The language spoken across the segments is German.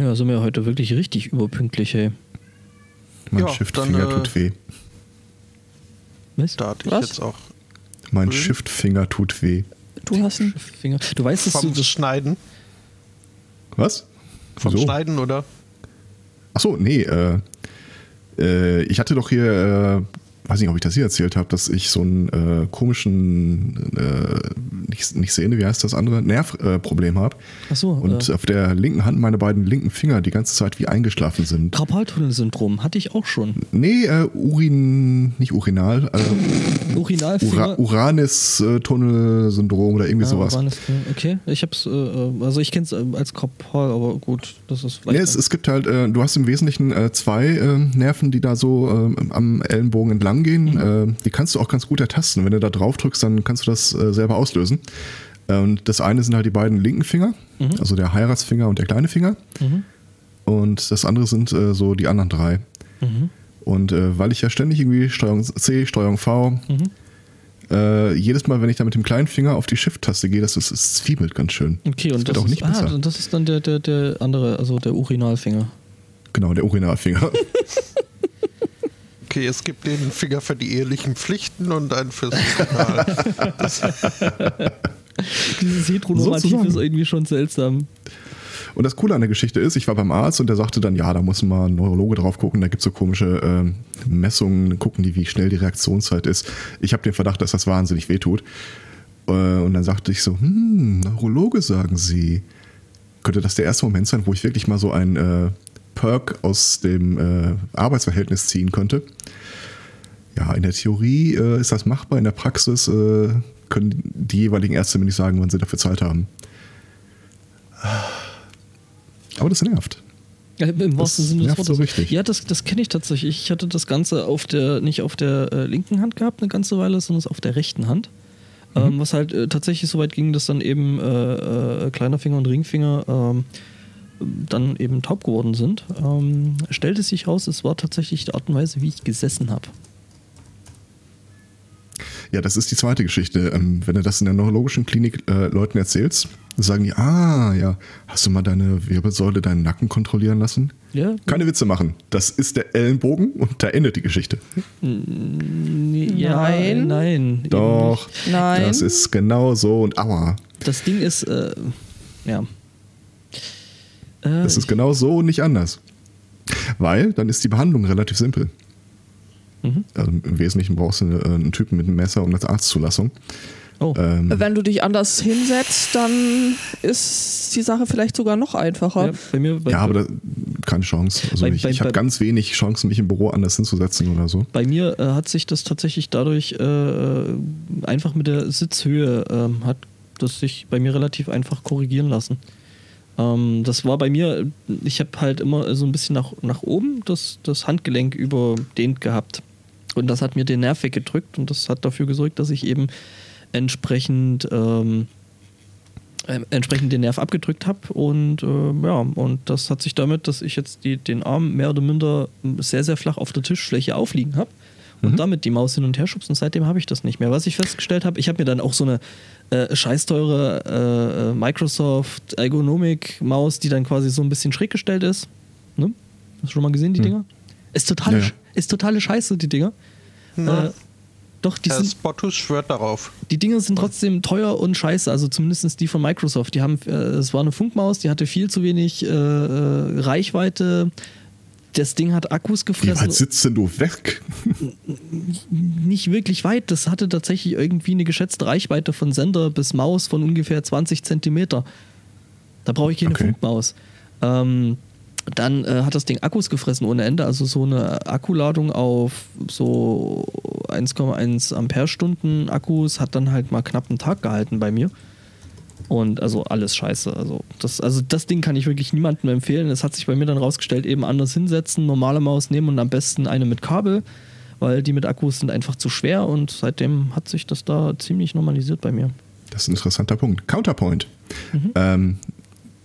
Ja, sind wir heute wirklich richtig überpünktlich, ey. Mein Ja, Shiftfinger äh, tut weh. Was? Da hatte ich Was? jetzt auch Mein Mhm. Shiftfinger tut weh. Du hast einen. Finger. Du weißt, dass du vom das. Schneiden. Was? Vom Wieso? Schneiden, oder? Achso, nee, äh, äh, ich hatte doch hier, äh, weiß nicht, ob ich das hier erzählt habe, dass ich so einen äh, komischen, äh, nicht, nicht Sehne, wie heißt das andere, Nervproblem äh, habe. Ach so, Und äh. auf der linken Hand meine beiden linken Finger die ganze Zeit wie eingeschlafen sind. Karpaltunnelsyndrom hatte ich auch schon. Nee, äh, Urin, nicht Urinal, äh, Urinalfinger. Ura, Uranus-Tunnelsyndrom oder irgendwie Ah, sowas. Uranus, okay, ich hab's, äh, äh, also ich kenn's äh, als Karpal, aber gut, das ist Nee, es, es gibt halt, äh, du hast im Wesentlichen zwei Nerven, die da so äh, am Ellenbogen entlang gehen. Äh, die kannst du auch ganz gut ertasten. Wenn du da drauf drückst, dann kannst du das selber auslösen. Und das eine sind halt die beiden linken Finger, also der Heiratsfinger und der kleine Finger. Und das andere sind äh, so die anderen drei. Und äh, weil ich ja ständig irgendwie Steuerung C, Steuerung V, äh, jedes Mal, wenn ich da mit dem kleinen Finger auf die Shift-Taste gehe, das, ist, das zwiebelt ganz schön. Okay, und das wird das, auch nicht ist, ah, besser. das ist dann der, der, der andere, also der Urinalfinger. Genau, der Urinalfinger. Okay, es gibt den Finger für die ehelichen Pflichten und einen fürs Journal. Dieses Heteronormativ Sozusagen. ist irgendwie schon seltsam. Und das Coole an der Geschichte ist, ich war beim Arzt und der sagte dann, ja, da muss mal ein Neurologe drauf gucken, da gibt es so komische ähm, Messungen, gucken die, wie schnell die Reaktionszeit ist. Ich habe den Verdacht, dass das wahnsinnig wehtut. Äh, und dann sagte ich so, hm, Neurologe sagen Sie. Könnte das der erste Moment sein, wo ich wirklich mal so ein äh, Perk aus dem äh, Arbeitsverhältnis ziehen könnte? Ja, in der Theorie äh, ist das machbar, in der Praxis äh, können die jeweiligen Ärzte mir nicht sagen, wann sie dafür Zeit haben. Aber das nervt. Ja, Im wahrsten Sinne des Wortes. so richtig. Ja, das, das kenne ich tatsächlich. Ich hatte das Ganze auf der, nicht auf der äh, linken Hand gehabt, eine ganze Weile, sondern es auf der rechten Hand. Ähm, was halt äh, tatsächlich so weit ging, dass dann eben äh, äh, kleiner Finger und Ringfinger ähm, dann eben taub geworden sind. Ähm, stellte sich raus, es war tatsächlich die Art und Weise, wie ich gesessen habe. Ja, das ist die zweite Geschichte. Ähm, wenn du das in der neurologischen Klinik äh, Leuten erzählst, sagen die, ah, ja, hast du mal deine Wirbelsäule, deinen Nacken kontrollieren lassen? Ja, Keine Witze machen. Das ist der Ellenbogen und da endet die Geschichte. ja, Nein. nein. Doch, Nein. das ist genau so und aua. Das Ding ist, äh, ja. Äh, Das ist genau so und nicht anders. Weil dann ist die Behandlung relativ simpel. Mhm. Also Im Wesentlichen brauchst du äh, einen Typen mit einem Messer und eine Arztzulassung. oh. Ähm, Wenn du dich anders hinsetzt, dann ist die Sache vielleicht sogar noch einfacher. ja, bei mir, bei, ja, aber da, keine Chance. Also Bei- ich, ich habe ganz wenig Chancen, mich im Büro anders hinzusetzen oder so. Bei mir äh, hat sich das tatsächlich dadurch äh, einfach mit der Sitzhöhe ähm, hat das sich bei mir relativ einfach korrigieren lassen. Ähm, das war bei mir, ich habe halt immer so ein bisschen nach, nach oben das, das Handgelenk überdehnt gehabt. Und das hat mir den Nerv weggedrückt und das hat dafür gesorgt, dass ich eben entsprechend ähm, äh, entsprechend den Nerv abgedrückt habe und äh, ja, und das hat sich damit, dass ich jetzt die, den Arm mehr oder minder sehr, sehr flach auf der Tischfläche aufliegen habe und damit die Maus hin und her schubst und seitdem habe ich das nicht mehr. Was ich festgestellt habe, ich habe mir dann auch so eine äh, scheißteure äh, Microsoft Ergonomik Maus, die dann quasi so ein bisschen schräg gestellt ist. Ne? Hast du schon mal gesehen, die Hm. Dinger? Ist totale, Ja, ja. ist totale Scheiße, die Dinger. Na. Äh, doch, die Herr sind, Spottus schwört darauf. die Dinger sind trotzdem teuer und scheiße, also zumindest die von Microsoft. Die haben, äh, es war eine Funkmaus, die hatte viel zu wenig äh, äh, Reichweite. Das Ding hat Akkus Wie gefressen. weit sitzt denn du weg? Nicht wirklich weit. Das hatte tatsächlich irgendwie eine geschätzte Reichweite von Sender bis Maus von ungefähr 20 Zentimeter. Da brauche ich keine Okay. Funkmaus. Ähm, dann äh, hat das Ding Akkus gefressen ohne Ende. Also so eine Akkuladung auf so 1,1 Ampere-Stunden Akkus hat dann halt mal knapp einen Tag gehalten bei mir. Und also alles scheiße. Also das, also das Ding kann ich wirklich niemandem empfehlen. Es hat sich bei mir dann rausgestellt, eben anders hinsetzen, normale Maus nehmen und am besten eine mit Kabel, weil die mit Akkus sind einfach zu schwer und seitdem hat sich das da ziemlich normalisiert bei mir. Das ist ein interessanter Punkt. Counterpoint. Ähm,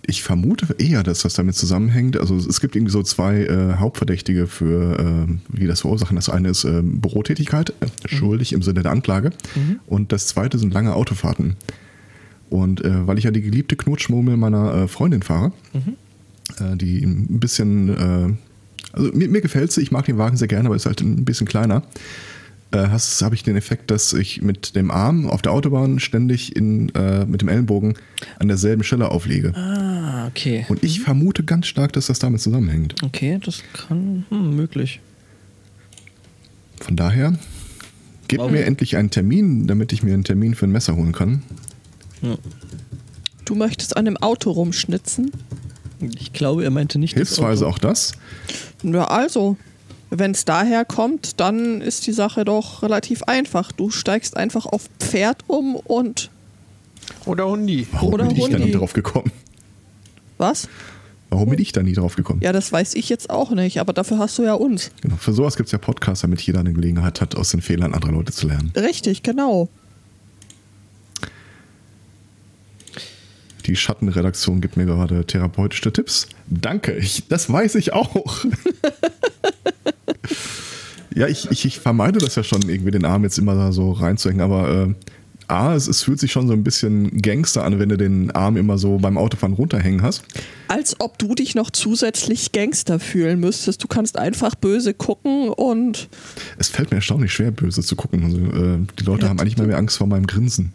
ich vermute eher, dass das damit zusammenhängt. Also es gibt irgendwie so zwei äh, Hauptverdächtige für, ähm, wie das verursachen. Das eine ist ähm, Bürotätigkeit, äh, schuldig im Sinne der Anklage. Und das zweite sind lange Autofahrten. Und äh, weil ich ja die geliebte Knutschmurmel meiner äh, Freundin fahre, äh, die ein bisschen, äh, also mir, mir gefällt sie, ich mag den Wagen sehr gerne, aber ist halt ein bisschen kleiner. Äh, habe ich den Effekt, dass ich mit dem Arm auf der Autobahn ständig in, äh, mit dem Ellenbogen an derselben Stelle auflege. Ah, okay. Und ich vermute ganz stark, dass das damit zusammenhängt. Okay, das kann hm, möglich. Von daher, gebt Warum? mir endlich einen Termin, damit ich mir einen Termin für ein Messer holen kann. Ja. Du möchtest an dem Auto rumschnitzen? Ich glaube, er meinte nicht Hilfsweise auch das. Ja, also, wenn es daher kommt, dann ist die Sache doch relativ einfach. Du steigst einfach auf Pferd um und Oder Hundi. Warum Oder bin ich da Hundi. nie drauf gekommen? was? Warum bin ich da nie drauf gekommen? Ja, das weiß ich jetzt auch nicht, aber dafür hast du ja uns. Genau, für sowas gibt es ja Podcasts, damit jeder eine Gelegenheit hat, aus den Fehlern anderer Leute zu lernen. Richtig, genau. Die Schattenredaktion gibt mir gerade therapeutische Tipps. Danke, ich, das weiß ich auch. ja, ich, ich, ich vermeide das ja schon, irgendwie den Arm jetzt immer da so reinzuhängen, aber äh, A, es, es fühlt sich schon so ein bisschen Gangster an, wenn du den Arm immer so beim Autofahren runterhängen hast. Als ob du dich noch zusätzlich Gangster fühlen müsstest. Du kannst einfach böse gucken und Es fällt mir erstaunlich schwer, böse zu gucken. Also, äh, die Leute Ja, haben eigentlich mal mehr Angst vor meinem Grinsen.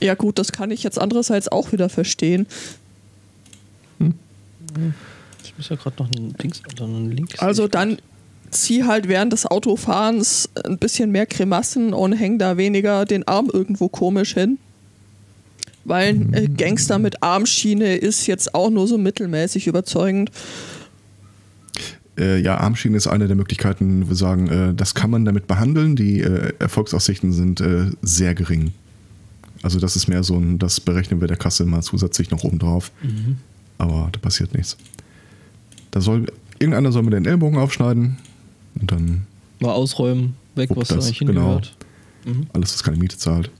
Ja gut, das kann ich jetzt andererseits auch wieder verstehen. Ich muss ja gerade noch einen Links oder einen Link. Also dann zieh halt während des Autofahrens ein bisschen mehr Grimassen und häng da weniger den Arm irgendwo komisch hin. Weil ein äh, Gangster mit Armschiene ist jetzt auch nur so mittelmäßig überzeugend. Äh, ja, Armschienen ist eine der Möglichkeiten, wir sagen, äh, das kann man damit behandeln. Die äh, Erfolgsaussichten sind äh, sehr gering. Also das ist mehr so ein, das berechnen wir der Kasse mal zusätzlich noch oben drauf. Aber da passiert nichts. Da soll, irgendeiner soll mir den Ellbogen aufschneiden und dann Mal ausräumen, weg, was da eigentlich genau. hingehört. Mhm. alles, was keine Miete zahlt.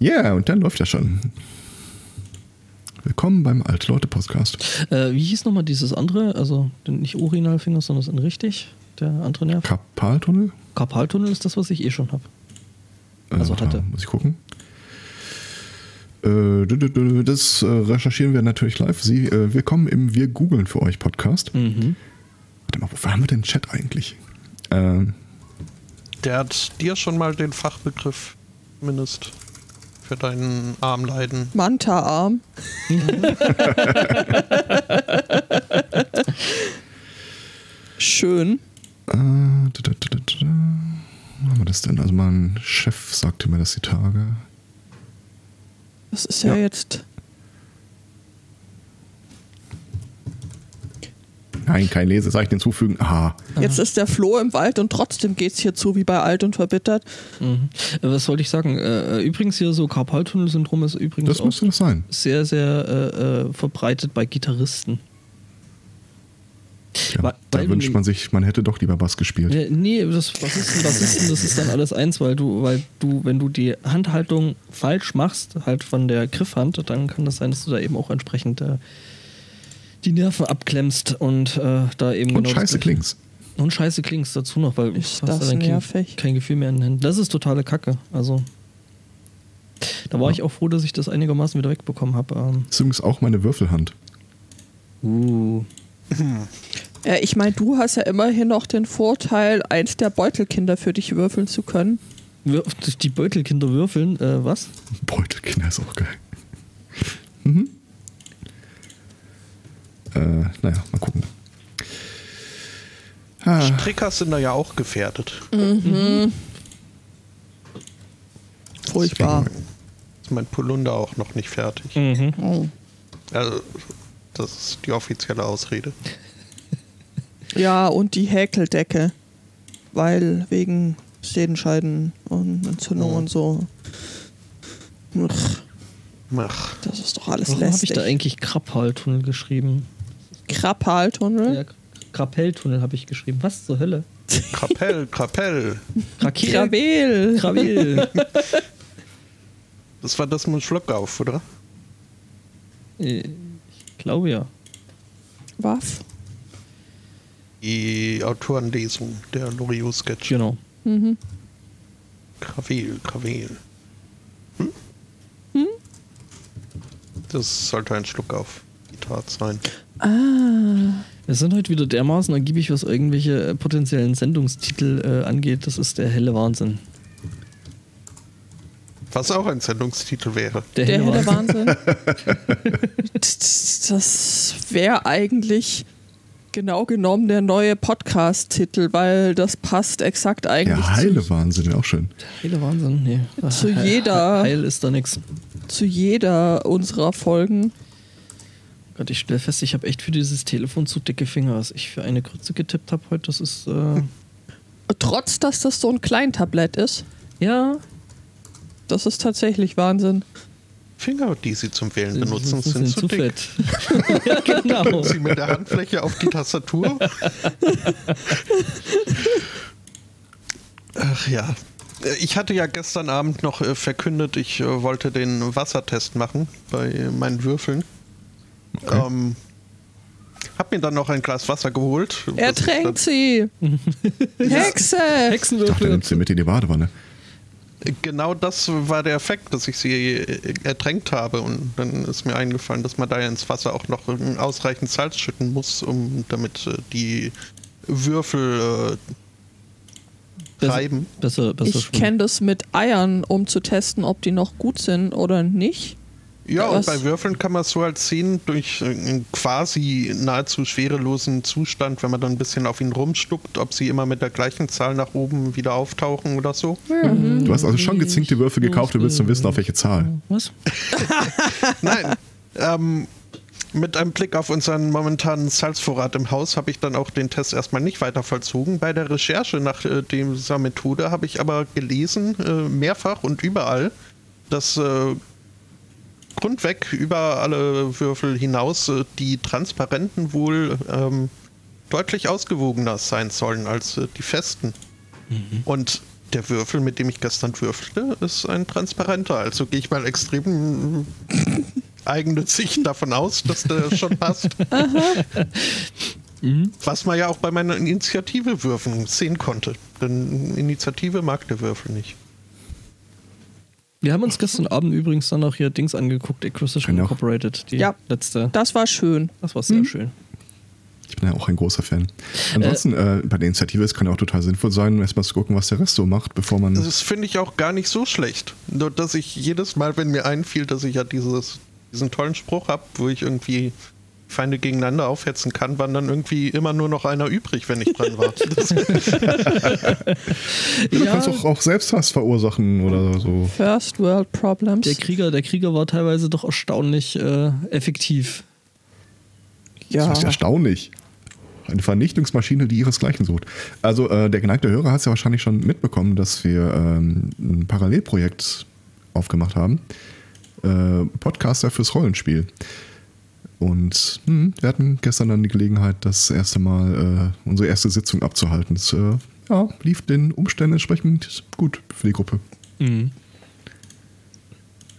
Ja, yeah, und dann läuft ja schon. Willkommen beim Alte-Leute-Podcast. Äh, wie hieß nochmal dieses andere? Also nicht Urinalfinger, sondern das ist richtig. Der andere Nerv. Karpaltunnel? Karpaltunnel ist das, was ich eh schon habe. Also warte hatte. Muss ich gucken. Äh, Das äh, recherchieren wir natürlich live. Sie, willkommen im Wir googeln für euch Podcast. Mhm. Warte mal, wofür haben wir denn Chat eigentlich? Ähm, Der hat dir schon mal den Fachbegriff zumindest für deinen Armleiden. Manta-Arm. Schön. äh, dü- dü. Wo haben wir das denn? Also mein Chef sagte mir das die Tage. Das ist ja, Ja. jetzt. Nein, kein Lesezeichen hinzufügen. Aha. Jetzt ist der Floh im Wald und trotzdem geht's hier zu wie bei alt und verbittert. Mhm. Äh, Was wollte ich sagen? Äh, übrigens hier so Karpaltunnel-Syndrom ist übrigens Das auch das sein. sehr, sehr äh, äh, verbreitet bei Gitarristen. Ja, Weil- da weil wünscht man sich, man hätte doch lieber Bass gespielt. Nee, das Bassisten, Bassisten, das ist dann alles eins, weil du, weil du, wenn du die Handhaltung falsch machst, halt von der Griffhand, dann kann das sein, dass du da eben auch entsprechend äh, die Nerven abklemmst und äh, da eben Und genau scheiße klingst. Und scheiße klingst dazu noch, weil Ist du hast das dann kein, kein Gefühl mehr in den Händen. Das ist totale Kacke. Also da war Ja. ich auch froh, dass ich das einigermaßen wieder wegbekommen habe. Ähm, Das ist übrigens auch meine Würfelhand. uh. Ja, ich meine, du hast ja immerhin noch den Vorteil, eins der Beutelkinder für dich würfeln zu können. Die Beutelkinder würfeln, äh, was? Beutelkinder ist auch geil. mhm. Äh, naja, mal gucken. Ah, Stricker sind da ja auch gefährdet. Furchtbar. Ist mein Polunder auch noch nicht fertig. Mhm. Oh. Also, das ist die offizielle Ausrede. Ja, und die Häkeldecke. Weil wegen Sedenscheiden und Entzündung Oh. und so. Uch, Ach, das ist doch alles Warum habe ich lästig. da eigentlich Krapphaltunnel geschrieben? Krappaltunnel? Ja, Krapelltunnel habe ich geschrieben. Was zur Hölle? Krapell, Krapell. Krakel? Gravel. Krawil. Das war das mit Schluck auf, oder? ich glaube ja. Waff. Die Autorenlesung der Loriot-Sketch. Genau. Mhm. Krawel, Krawel. Hm? Das sollte ein Schluck auf. Zitat sein. Ah. Wir sind heute wieder dermaßen ergiebig, was irgendwelche potenziellen Sendungstitel äh, angeht. Das ist der helle Wahnsinn. Was auch ein Sendungstitel wäre. Der, Der helle, Wahnsinn. Das wäre eigentlich genau genommen der neue Podcast-Titel, weil das passt exakt eigentlich Der heile Wahnsinn, auch schön. Der helle Wahnsinn, nee. Zu jeder- Heil ist da nix. zu, zu jeder unserer Folgen. Gott, ich stelle fest, ich habe echt für dieses Telefon zu dicke Finger. Was ich für eine Grütze getippt habe heute, das ist. Äh, Trotz, dass das so ein Kleintablett ist. ja, Das ist tatsächlich Wahnsinn. Finger, die Sie zum Wählen benutzen, sie sind, zu dick. fett. ja, genau. Sie mit der Handfläche auf die Tastatur. Ach ja. Ich hatte ja gestern Abend noch äh, verkündet, ich äh, wollte den Wassertest machen bei meinen Würfeln. Okay. Ähm, hab mir dann noch ein Glas Wasser geholt. Er ich tränkt sie. Hexe. Ach, der Hexenwürfel. nimmt sie mit in die Badewanne. Genau das war der Effekt, dass ich sie äh, ertränkt habe. Und dann ist mir eingefallen, dass man da ja ins Wasser auch noch äh, ausreichend Salz schütten muss, um damit äh, die Würfel äh, Besser- treiben. Besser, besser Ich schwimmen. kenne das mit Eiern, um zu testen, ob die noch gut sind oder nicht. Ja, Was? und bei Würfeln kann man es so halt sehen, durch äh, einen quasi nahezu schwerelosen Zustand, wenn man dann ein bisschen auf ihn rumstuckt, ob sie immer mit der gleichen Zahl nach oben wieder auftauchen oder so. Du hast also schon gezinkte Würfel gekauft, du willst nur wissen, auf welche Zahl. Was? Nein. ähm, mit einem Blick auf unseren momentanen Salzvorrat im Haus habe ich dann auch den Test erstmal nicht weiter vollzogen. Bei der Recherche nach äh, dieser Methode habe ich aber gelesen, äh, mehrfach und überall, dass äh, grundweg über alle Würfel hinaus äh, die Transparenten wohl ähm, deutlich ausgewogener sein sollen als äh, die festen. Und der Würfel, mit dem ich gestern würfelte, ist ein transparenter. Also gehe ich mal extrem äh, eigennützig davon aus, dass der schon passt. Was man ja auch bei meiner Initiative würfeln sehen konnte. Denn Initiative mag der Würfel nicht. Wir haben uns gestern Abend übrigens dann auch hier Dings angeguckt, Acquisition Genau. Incorporated. Die Ja. letzte. Das war schön. Das war sehr schön. Ich bin ja auch ein großer Fan. Ansonsten, äh, bei der Initiative, es kann ja auch total sinnvoll sein, erstmal zu gucken, was der Rest so macht, bevor man. Das finde ich auch gar nicht so schlecht. Nur, dass ich jedes Mal, wenn mir einfiel, dass ich ja dieses, diesen tollen Spruch habe, wo ich irgendwie Feinde gegeneinander aufhetzen kann, waren dann irgendwie immer nur noch einer übrig, wenn ich dran war. Das, du kannst auch, auch Selbsthass verursachen oder so. First World Problems. Der Krieger, der Krieger war teilweise doch erstaunlich äh, effektiv. Das ja. ist erstaunlich. Eine Vernichtungsmaschine, die ihresgleichen sucht. Also, äh, der geneigte Hörer hat es ja wahrscheinlich schon mitbekommen, dass wir ähm, ein Parallelprojekt aufgemacht haben. Äh, Podcaster fürs Rollenspiel. Und hm, wir hatten gestern dann die Gelegenheit, das erste Mal äh, unsere erste Sitzung abzuhalten. Das äh, ja, lief den Umständen entsprechend gut für die Gruppe. Mhm.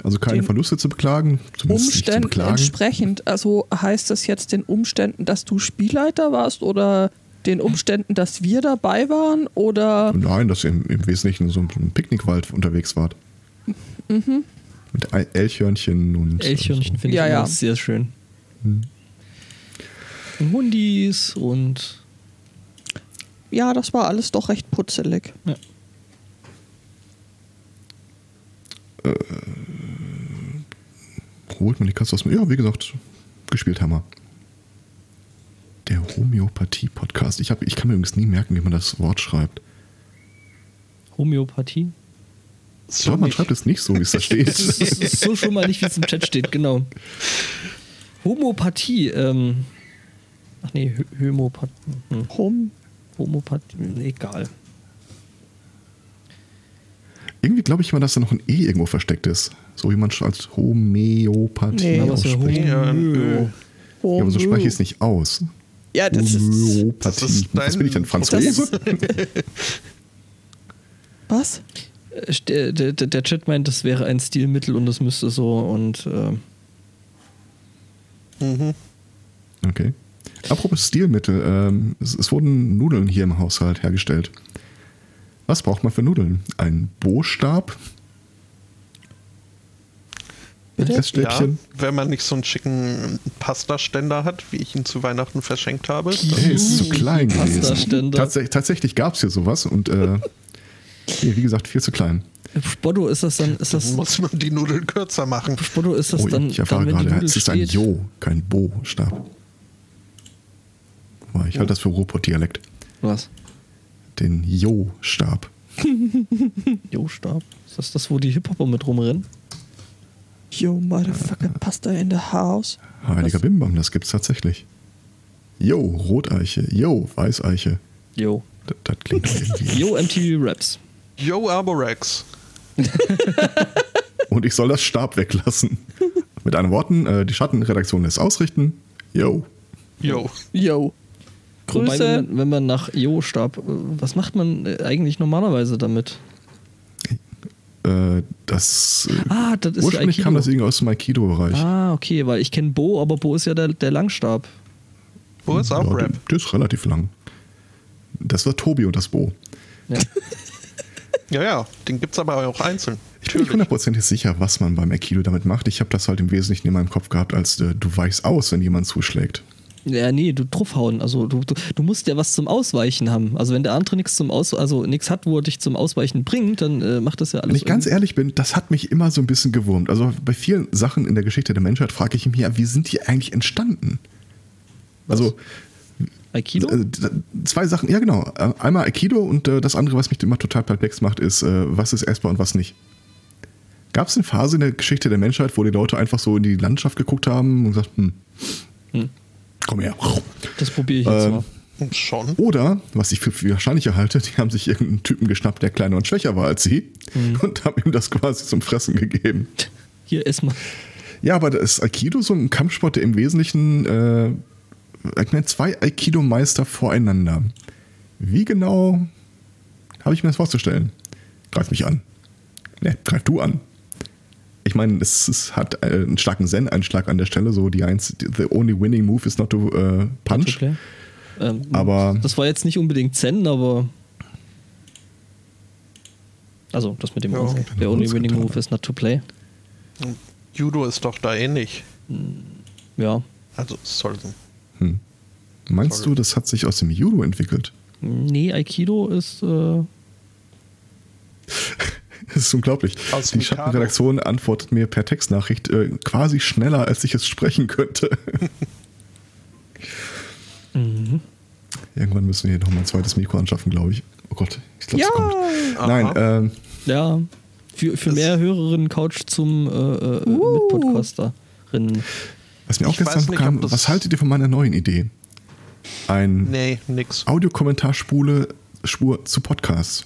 Also keine Den Verluste zu beklagen, zumindest nicht zu Umständen beklagen. entsprechend. Also heißt das jetzt den Umständen, dass du Spielleiter warst oder den Umständen, dass wir dabei waren oder Nein, dass ihr im, im Wesentlichen so im Picknickwald unterwegs wart. Mhm. Mit Elchhörnchen und. Elchhörnchen finde ich Ja, ja. sehr schön. Hm. Und Hundis und ja, das war alles doch recht putzelig. Holt man die Katze aus dem. Ja, wie gesagt, gespielt haben wir. Der Homöopathie-Podcast. Ich, hab- ich kann mir übrigens nie merken, wie man das Wort schreibt. Homöopathie. Ich glaube, man schreibt es nicht so, wie es da steht. So schon mal nicht, wie es im Chat steht, genau. Homopathie, ähm. Ach nee, Hö- Homöopathie. Hm. Hom Homopathie, egal. Irgendwie glaube ich immer, dass da noch ein E irgendwo versteckt ist. So wie man es als Homöopathie Nee. Was ausspricht. Ja, Homö. Ja, aber so spreche ich es nicht aus. Ja, das ist. Homöopathie. das ist Was dein- bin ich denn, Franzose? Was? Äh, Der, der, der Chat meint, das wäre ein Stilmittel und das müsste so und äh, Mhm. Okay. Apropos Stilmittel, ähm, es, es wurden Nudeln hier im Haushalt hergestellt. Was braucht man für Nudeln? Ein Bohrstab? Bitte? Ja, Feststäbchen. wenn man nicht so einen schicken Pastaständer hat, wie ich ihn zu Weihnachten verschenkt habe. Hey, ist zu klein gewesen. Pastaständer. Tatsächlich, tatsächlich gab es hier sowas und äh, nee, wie gesagt, viel zu klein. Spotto, ist das dann, ist Dann das, muss man die Nudeln kürzer machen. Spotto, ist das Oh, dann, ich erfahre dann gerade, es ist ein? Jo, kein Bo-Stab. Ich halte das für Ruhrpott-Dialekt. Was? Den Jo-Stab. Jo-Stab? Ist das das, wo die Hip-Hopper mit rumrennen? Yo, motherfucking Pasta in the house. Heiliger Was? Bimbam, das gibt's tatsächlich. Jo, Roteiche. Jo, Weißeiche. Jo. Das, das klingt doch irgendwie. Jo, MTV Raps. Yo, Arborex. Und ich soll das Stab weglassen. Mit anderen Worten, äh, die Schattenredaktion lässt ausrichten. Jo. Yo. Yo. Wobei, Grüße. wenn man, wenn man nach Jo-Stab, äh, was macht man äh, eigentlich normalerweise damit? Äh, das. Ah, das ist ursprünglich Aikido. kam das irgendwie aus dem Aikido-Bereich. Ah, okay, weil ich kenne Bo, aber Bo ist ja der, der Langstab. Wo ist auch Ja, Rap? der- Der ist relativ lang. Das war Tobi und das Bo. Ja. Ja, ja, den gibt's aber auch einzeln. Ich bin nicht hundertprozentig sicher, was man beim Aikido damit macht. Ich habe das halt im Wesentlichen in meinem Kopf gehabt, als äh, du weichst aus, wenn jemand zuschlägt. Ja, nee, du draufhauen. Also du, du, du musst ja was zum Ausweichen haben. Also wenn der andere nichts zum Aus, also nichts hat, wo er dich zum Ausweichen bringt, dann äh, macht das ja alles. Wenn ich ganz ehrlich bin, das hat mich immer so ein bisschen gewurmt. Also bei vielen Sachen in der Geschichte der Menschheit frage ich mich ja, wie sind die eigentlich entstanden? Also Aikido? äh, zwei Sachen, ja genau. Äh, Einmal Aikido und äh, das andere, was mich immer total perplex macht, ist, äh, was ist essbar und was nicht. Gab es eine Phase in der Geschichte der Menschheit, wo die Leute einfach so in die Landschaft geguckt haben und gesagt, hm, Hm. komm her. Das probiere ich jetzt Ähm, mal. Schon. Oder, was ich für viel wahrscheinlicher halte, die haben sich irgendeinen Typen geschnappt, der kleiner und schwächer war als sie und haben ihm das quasi zum Fressen gegeben. Hier erstmal. Ja, aber das Aikido so ein Kampfsport, der im Wesentlichen, äh, zwei Aikido-Meister voreinander. Wie genau habe ich mir das vorzustellen? Greif mich an. Ne, greif du an. Ich meine, es, es hat äh, einen starken Zen-Einschlag an der Stelle, so die eins, the only winning move is not to äh, punch. Okay. Ähm, Aber- Das war jetzt nicht unbedingt Zen, aber. Also, das mit dem Ja, Der only Rules winning getan. move is not to play. Judo ist doch da ähnlich. Ja. Also soll Hm. Meinst Sorry. du, das hat sich aus dem Judo entwickelt? Nee, Aikido ist. Äh, Das ist unglaublich. Aus Die Mikado. Schattenredaktion antwortet mir per Textnachricht äh, quasi schneller, als ich es sprechen könnte. mhm. Irgendwann müssen wir hier nochmal ein zweites Mikro anschaffen, glaube ich. Oh Gott, ich glaube, Ja. es kommt. Aha. Nein, ähm, Ja. Für, für Das- mehr Hörerinnen Couch zum äh, äh, Uh. Mitpodcasterinnen. Was mir auch Ich gestern nicht, kam, ob das- was haltet ihr von meiner neuen Idee? Ein Nee, nix. Audiokommentarspule Spur zu Podcasts.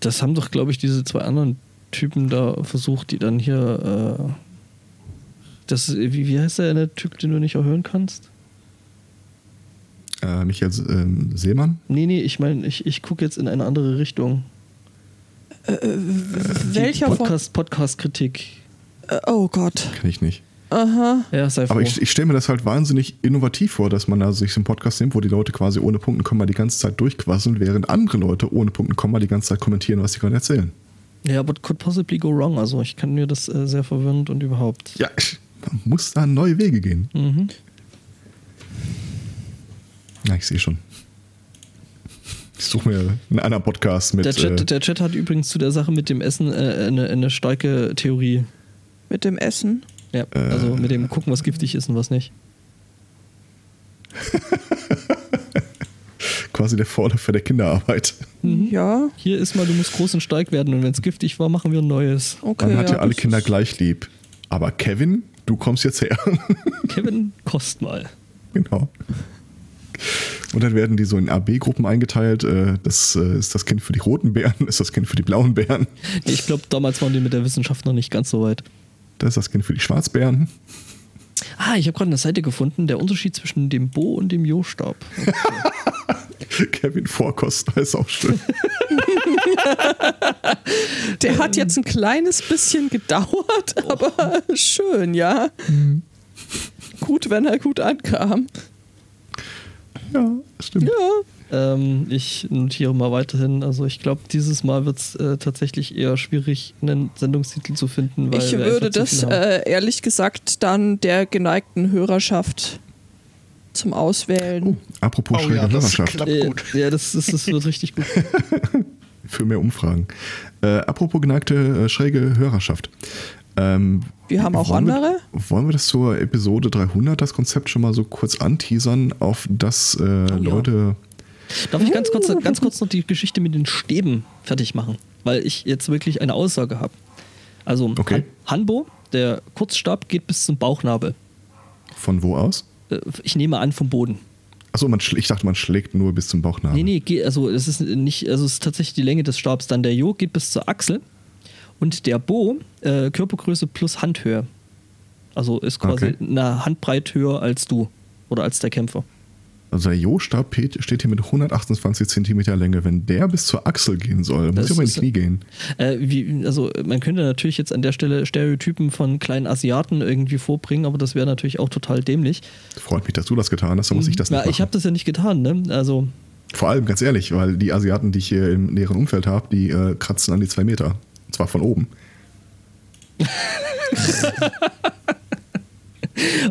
Das haben doch, glaube ich, diese zwei anderen Typen da versucht, die dann hier. Äh, das, wie, wie heißt der, der Typ, den du nicht erhören kannst? Äh, Michael ähm, Seemann, Nee, nee, ich meine, ich, ich gucke jetzt in eine andere Richtung. Die Welcher von. Podcast, Podcast-Kritik. Äh, oh Gott. kenne ich nicht. Aha. Ja, sei froh. Aber ich, ich stelle mir das halt wahnsinnig innovativ vor, dass man da sich so einen Podcast nimmt, wo die Leute quasi ohne Punkt und Komma die ganze Zeit durchquasseln, während andere Leute ohne Punkt und Komma die ganze Zeit kommentieren, was sie gerade erzählen. ja, but could possibly go wrong. Also ich kann mir das äh, sehr verwirrend und überhaupt. Ja, man muss da neue Wege gehen. Mhm. Ja, ich sehe schon. Ich suche mir einen anderen Podcast mit. Der, Chat, äh, der Chat hat übrigens zu der Sache mit dem Essen äh, eine, eine starke Theorie. Mit dem Essen. Ja, Äh. also mit dem gucken, was giftig ist und was nicht. quasi der Vorläufer der Kinderarbeit. Mhm. Ja. Hier ist mal, du musst groß und stark werden und wenn es giftig war, machen wir ein neues. Okay. Man hat ja, alle das Kinder gleich lieb. Aber Kevin, du kommst jetzt her. Kevin, kost mal. genau. Und dann werden die so in AB-Gruppen eingeteilt. Äh, Das äh, ist das Kind für die roten Bären, das ist das Kind für die blauen Bären, Ich glaube, damals waren die mit der Wissenschaft noch nicht ganz so weit. Das ist das Kind für die Schwarzbären. Ah, ich habe gerade eine Seite gefunden, der Unterschied zwischen dem Bo und dem Jo-Stab. Kevin Vorkoster ist auch schön. Der hat jetzt ein kleines bisschen gedauert, aber schön, ja. Gut, wenn er gut ankam. ja, stimmt. Ja. Ähm, ich notiere mal weiterhin. Also ich glaube, dieses Mal wird es äh, tatsächlich eher schwierig, einen Sendungstitel zu finden. Weil ich würde das äh, ehrlich gesagt dann der geneigten Hörerschaft zum Auswählen. Apropos Oh schräge ja, das Hörerschaft. klappt Äh. Ja, das, das, das wird richtig gut. Für mehr Umfragen. Äh, apropos geneigte äh, schräge Hörerschaft. Ähm, Wir haben auch wollen andere. Wir, wollen wir das zur Episode 300, das Konzept schon mal so kurz anteasern, auf das äh, ja. Leute. Darf ich ganz kurz, ganz kurz noch die Geschichte mit den Stäben fertig machen? Weil ich jetzt wirklich eine Aussage habe. Also Okay. Han Hanbo, der Kurzstab, geht bis zum Bauchnabel. Von wo aus? Äh, Ich nehme an vom Boden. Achso, ich dachte, man schlägt nur bis zum Bauchnabel. Nee, nee, geht, also es ist nicht, also es ist tatsächlich die Länge des Stabs. Dann der Jo geht bis zur Achsel und der Bo äh, Körpergröße plus Handhöhe. Also ist quasi Okay. eine Handbreit höher als du oder als der Kämpfer. Also der Jo-Stab steht hier mit 128 Zentimeter Länge. Wenn der bis zur Achsel gehen soll, muss ich ins ist- Knie gehen. Äh, wie, also man könnte natürlich jetzt an der Stelle Stereotypen von kleinen Asiaten irgendwie vorbringen, aber das wäre natürlich auch total dämlich. Freut mich, dass du das getan hast, dann muss ich das nicht Ja, machen. ich habe das ja nicht getan, ne? Also Vor allem, ganz ehrlich, weil die Asiaten, die ich hier im näheren Umfeld habe, die äh, kratzen an die zwei Meter. Und zwar von oben.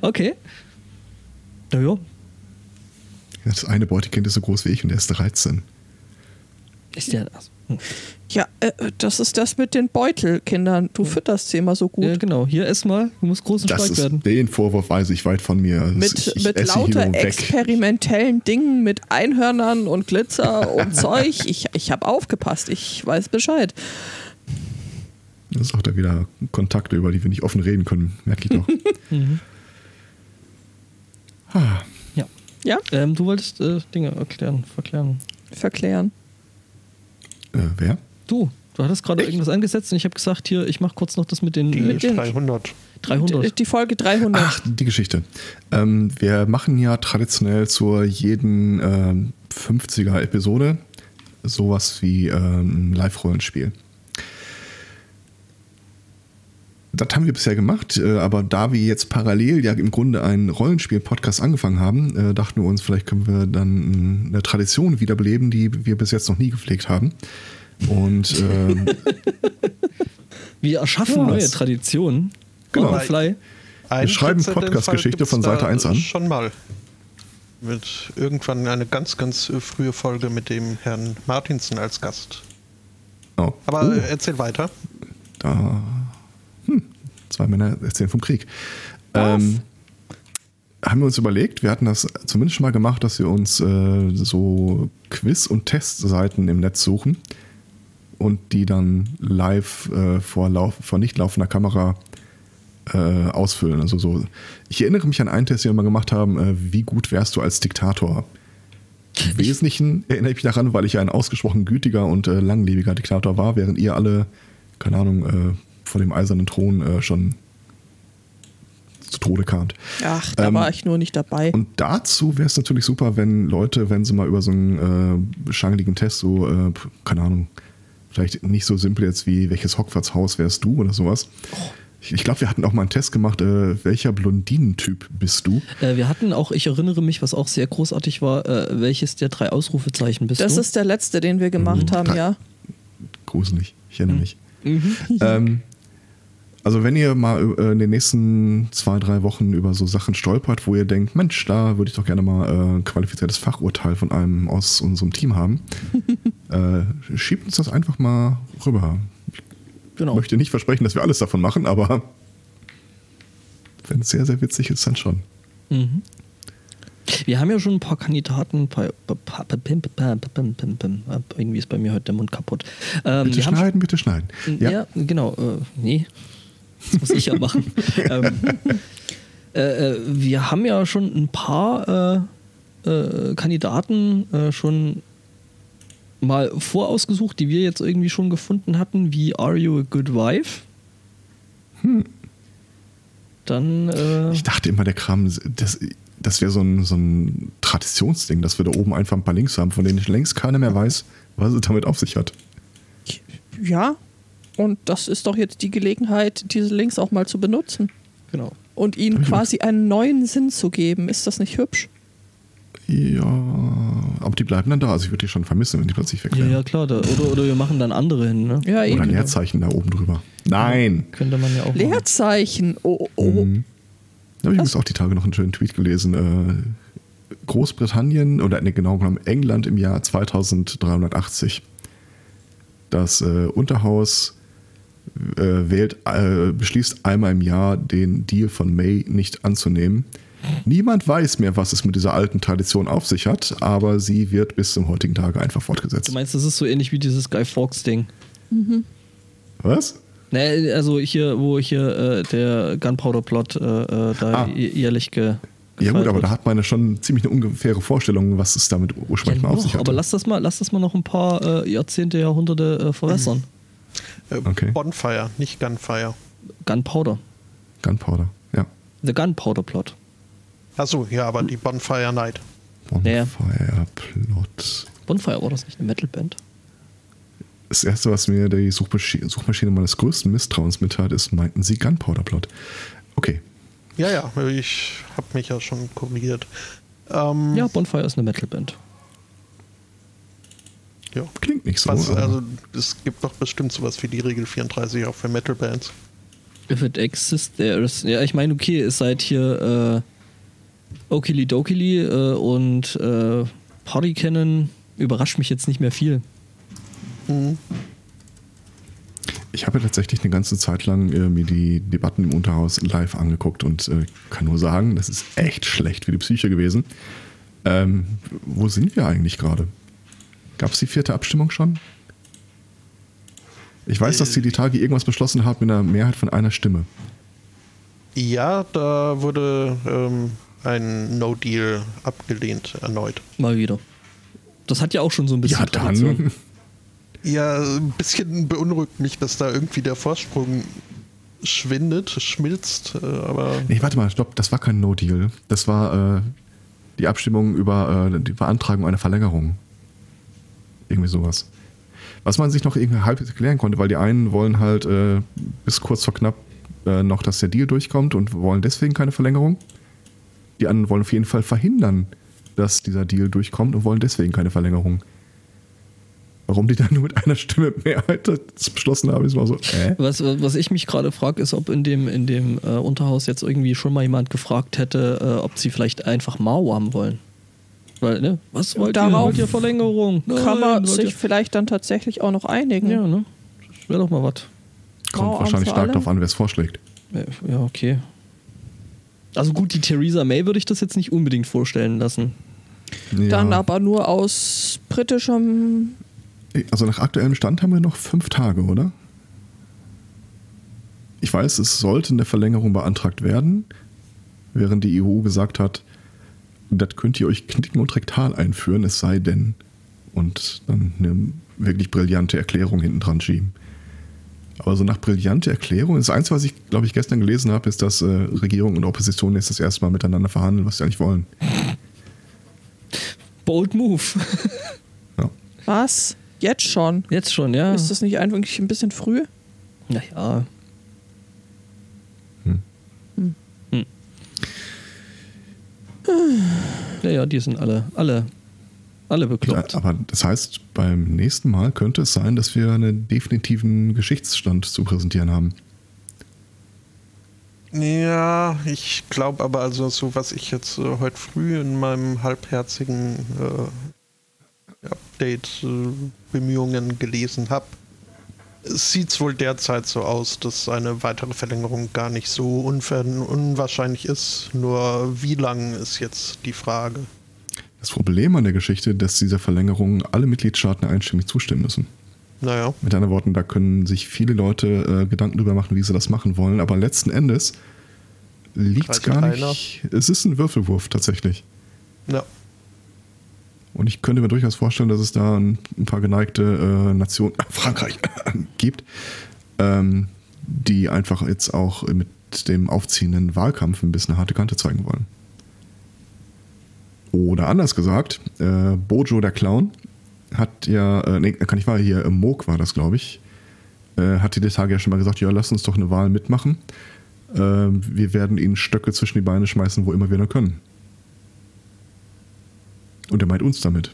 okay. Naja, Das eine Beutekind ist so groß wie ich und der ist 13. ist ja. also, hm. Ja, äh, das ist das mit den Beutelkindern. Du fütterst sie immer so gut. Ja, genau. Hier erstmal, du musst groß und Das stark ist, werden. den Vorwurf weiß ich weit von mir. Das- mit ich, ich mit lauter experimentellen Dingen, mit Einhörnern und Glitzer und Zeug. Ich, ich habe aufgepasst, ich weiß Bescheid. Das ist auch da wieder Kontakte, über die wir nicht offen reden können, merke ich doch. Mhm. Ah, Ja. Ähm, du wolltest äh, Dinge erklären, verklären. verklären. äh, wer? Du, du hattest gerade irgendwas angesetzt und ich habe gesagt, hier, ich mache kurz noch das mit den Die äh, Mit den- 300. 300. Die, die Folge 300. Ach, die Geschichte. Ähm, wir machen ja traditionell zur jeden ähm, 50er-Episode sowas wie ähm, ein Live-Rollenspiel. Das haben wir bisher gemacht, äh, aber da wir jetzt parallel ja im Grunde einen Rollenspiel-Podcast angefangen haben, äh, dachten wir uns, vielleicht können wir dann eine Tradition wiederbeleben, die wir bis jetzt noch nie gepflegt haben. Und ähm, Wir erschaffen Ja, neue Traditionen. Genau. Fly. Ein schreiben Podcast-Geschichte von Seite da 1 an. Schon mal. Mit irgendwann eine ganz, ganz äh, frühe Folge mit dem Herrn Martinsen als Gast. oh, Aber oh, äh, erzähl weiter. da, hm, zwei Männer erzählen vom Krieg. Ähm, haben wir uns überlegt, wir hatten das zumindest schon mal gemacht, dass wir uns äh, so Quiz- und Testseiten im Netz suchen und die dann live äh, vor, lauf, vor nicht laufender Kamera äh, ausfüllen. Also so, ich erinnere mich an einen Test, den wir mal gemacht haben, äh, wie gut wärst du als Diktator? Im Wesentlichen erinnere ich mich daran, weil ich ja ein ausgesprochen gütiger und äh, langlebiger Diktator war, während ihr alle, keine Ahnung, äh, vor dem eisernen Thron äh, schon zu Tode kamt. Ach, da Ähm, war ich nur nicht dabei. Und dazu wäre es natürlich super, wenn Leute, wenn sie mal über so einen äh, schangeligen Test, so, äh, keine Ahnung, vielleicht nicht so simpel jetzt wie welches Hogwarts-Haus wärst du oder sowas. Ich, ich glaube, wir hatten auch mal einen Test gemacht, äh, welcher Blondinentyp bist du? Äh, wir hatten auch, ich erinnere mich, was auch sehr großartig war, äh, welches der drei Ausrufezeichen bist das du? ist der letzte, den wir gemacht Mhm. haben, ja. Gruselig, ich erinnere mich. Mhm. Ähm, also wenn ihr mal äh, in den nächsten zwei, drei Wochen über so Sachen stolpert, wo ihr denkt, Mensch, da würde ich doch gerne mal äh, ein qualifiziertes Fachurteil von einem aus unserem Team haben, äh, schiebt uns das einfach mal rüber. Ich genau. möchte nicht versprechen, dass wir alles davon machen, aber wenn es sehr, sehr witzig ist, dann schon. Mhm. Wir haben ja schon ein paar Kandidaten. pim. Irgendwie ist bei mir heute der Mund kaputt. Ähm, Bitte schneiden, bitte schneiden. Ja, Ja, genau. Äh, nee, das muss ich ja machen. ähm, äh, äh, wir haben ja schon ein paar äh, äh, Kandidaten äh, schon mal vorausgesucht, die wir jetzt irgendwie schon gefunden hatten, wie Are You a Good Wife? Dann äh, ich dachte immer, der Kram, das, das wäre so ein, so ein Traditionsding, dass wir da oben einfach ein paar Links haben, von denen längst keiner mehr weiß, was es damit auf sich hat. Ja. Und das ist doch jetzt die Gelegenheit, diese Links auch mal zu benutzen. genau. Und ihnen quasi einen neuen Sinn zu geben. Ist das nicht hübsch? Ja, aber die bleiben dann da. Also ich würde die schon vermissen, wenn die plötzlich weg Ja, wären. ja, klar. Da, oder, oder wir machen dann andere hin, ne? Ja, Oder ein eben. Leerzeichen da oben drüber. Nein! Könnte man ja auch. Leerzeichen. Oh, oh. Mhm. Da habe ich übrigens auch die Tage noch einen schönen Tweet gelesen. Äh, Großbritannien oder ne, genau genommen England im Jahr 2380. Das äh, Unterhaus wählt, äh, beschließt einmal im Jahr den Deal von May nicht anzunehmen. Niemand weiß mehr, was es mit dieser alten Tradition auf sich hat, aber sie wird bis zum heutigen Tage einfach fortgesetzt. Du meinst, das ist so ähnlich wie dieses Guy Fawkes-Ding? Was? Ne, also hier, wo hier äh, der Gunpowder-Plot äh, äh, da Ah. jährlich ge Ja gut, aber wird. da hat man ja schon ziemlich eine ungefähre Vorstellung, was es damit ursprünglich ja, mal auf sich hatte. aber lass das mal, lass das mal noch ein paar äh, Jahrzehnte, Jahrhunderte äh, verwässern. Äh, Okay. Bonfire, nicht Gunfire. Gunpowder. Gunpowder, ja. The Gunpowder-Plot. Achso, ja, aber die Bonfire Night. Bonfire Plot. Bonfire war das nicht eine Metalband? Das erste, was mir die Suchmaschine, Suchmaschine meines größten Misstrauens mitteilt, ist, meinten sie Gunpowder Plot. Okay. Ja, ja, ich habe mich ja schon korrigiert. Ähm, Ja, Bonfire ist eine Metalband. Ja. Klingt nicht so. Was, also, es gibt doch bestimmt sowas wie die Regel 34 auch für Metal-Bands. If it exists, there is. Ja, ich meine, okay, es seid hier äh, Okili Dokili äh, und äh, Party Cannon überrascht mich jetzt nicht mehr viel. Mhm. ich habe ja tatsächlich eine ganze Zeit lang äh, mir die Debatten im Unterhaus live angeguckt und äh, kann nur sagen, das ist echt schlecht für die Psyche gewesen. Ähm, wo sind wir eigentlich gerade? Gab es die vierte Abstimmung schon? Ich weiß, dass die die Tage irgendwas beschlossen haben mit einer Mehrheit von einer Stimme. Ja, da wurde ähm, ein No-Deal abgelehnt erneut. Mal wieder. Das hat ja auch schon so ein bisschen Ja, Tradition. dann. Ja, ein bisschen beunruhigt mich, dass da irgendwie der Vorsprung schwindet, schmilzt, äh, aber Nee, warte mal, stopp, das war kein No-Deal. Das war äh, die Abstimmung über äh, die Beantragung einer Verlängerung. Irgendwie sowas. Was man sich noch irgendwie halb erklären konnte, weil die einen wollen halt äh, bis kurz vor knapp äh, noch, dass der Deal durchkommt und wollen deswegen keine Verlängerung. Die anderen wollen auf jeden Fall verhindern, dass dieser Deal durchkommt und wollen deswegen keine Verlängerung. Warum die dann nur mit einer Stimme Mehrheit das beschlossen haben, ist mal so, äh? Was, was ich mich gerade frage, ist, ob in dem, in dem äh, Unterhaus jetzt irgendwie schon mal jemand gefragt hätte, äh, ob sie vielleicht einfach Mao haben wollen. Weil, ne? Was wollt ihr? Darauf Wollt ihr Verlängerung? Kann Nein, man wollt sich vielleicht dann tatsächlich auch noch einigen. ihr? Ja, ne? Das wäre doch mal was. Kommt Mauarm wahrscheinlich stark darauf an, wer es vorschlägt. Ja, Ja, okay. Also gut, die Theresa May würde ich das jetzt nicht unbedingt vorstellen lassen. Dann Ja. aber nur aus britischem. Also nach aktuellem Stand haben wir noch fünf Tage, oder? Ich weiß, es sollte eine Verlängerung beantragt werden, während die EU gesagt hat, das könnt ihr euch knicken und rektal einführen, es sei denn. Und dann eine wirklich brillante Erklärung hinten dran schieben. Aber so nach brillante Erklärung, das Einzige, was ich, glaube ich, gestern gelesen habe, ist, dass äh, Regierung und Opposition jetzt das erste Mal miteinander verhandeln, was sie eigentlich wollen. Bold Move. Ja. Was? Jetzt schon? Jetzt schon, ja. Ist das nicht eigentlich ein bisschen früh? Naja. Hm. Hm. Ja, ja, die sind alle, alle, alle bekloppt. Ja, aber das heißt, beim nächsten Mal könnte es sein, dass wir einen definitiven Geschichtsstand zu präsentieren haben. Ja, ich glaube aber also so, was ich jetzt äh, heute früh in meinem halbherzigen äh, Update-Bemühungen gelesen habe, sieht es wohl derzeit so aus, dass eine weitere Verlängerung gar nicht so unwahrscheinlich ist. Nur wie lang ist jetzt die Frage. Das Problem an der Geschichte, ist, dass dieser Verlängerung alle Mitgliedstaaten einstimmig zustimmen müssen. Naja, Mit anderen Worten, da können sich viele Leute äh, Gedanken drüber machen, wie sie das machen wollen, aber letzten Endes liegt es gar nicht. Es ist ein Würfelwurf tatsächlich. ja. Und ich könnte mir durchaus vorstellen, dass es da ein, ein paar geneigte äh, Nationen, Frankreich, gibt, ähm, die einfach jetzt auch mit dem aufziehenden Wahlkampf ein bisschen harte Kante zeigen wollen. Oder anders gesagt, äh, Bojo der Clown hat ja, äh, nee, kann ich wahr, hier, äh, Moog war das, glaube ich, äh, hat die Tage ja schon mal gesagt, ja, lass uns doch eine Wahl mitmachen. Ähm, wir werden ihnen Stöcke zwischen die Beine schmeißen, wo immer wir nur können. Und er meint uns damit.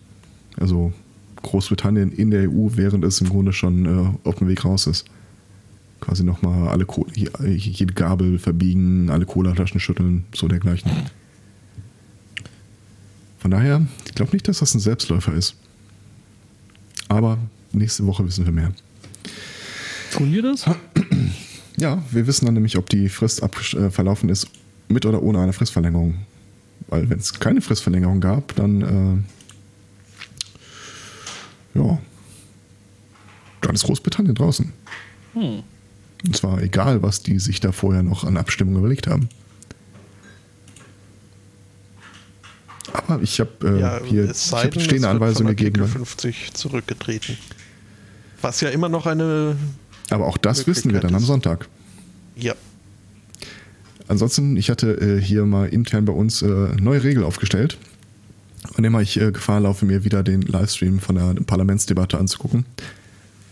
Also Großbritannien in der EU, während es im Grunde schon äh, auf dem Weg raus ist. Quasi nochmal alle Ko jede Gabel verbiegen, alle Cola-Flaschen schütteln, so dergleichen. Von daher, ich glaube nicht, dass das ein Selbstläufer ist. Aber nächste Woche wissen wir mehr. Tun wir das? Ja, wir wissen dann nämlich, ob die Frist äh, verlaufen ist, mit oder ohne eine Fristverlängerung. Weil wenn es keine Fristverlängerung gab, dann äh, ja, dann ist Großbritannien draußen. Hm. Und zwar egal, was die sich da vorher noch an Abstimmung überlegt haben. Aber ich habe äh, ja, hier hab stehende Anweisungen gegeben. 50 zurückgetreten. Was ja immer noch eine. Aber auch das wissen wir dann am Sonntag. Ja. Ansonsten, ich hatte äh, hier mal intern bei uns äh, neue Regel aufgestellt. Und immer ich äh, Gefahr laufe, mir wieder den Livestream von der Parlamentsdebatte anzugucken,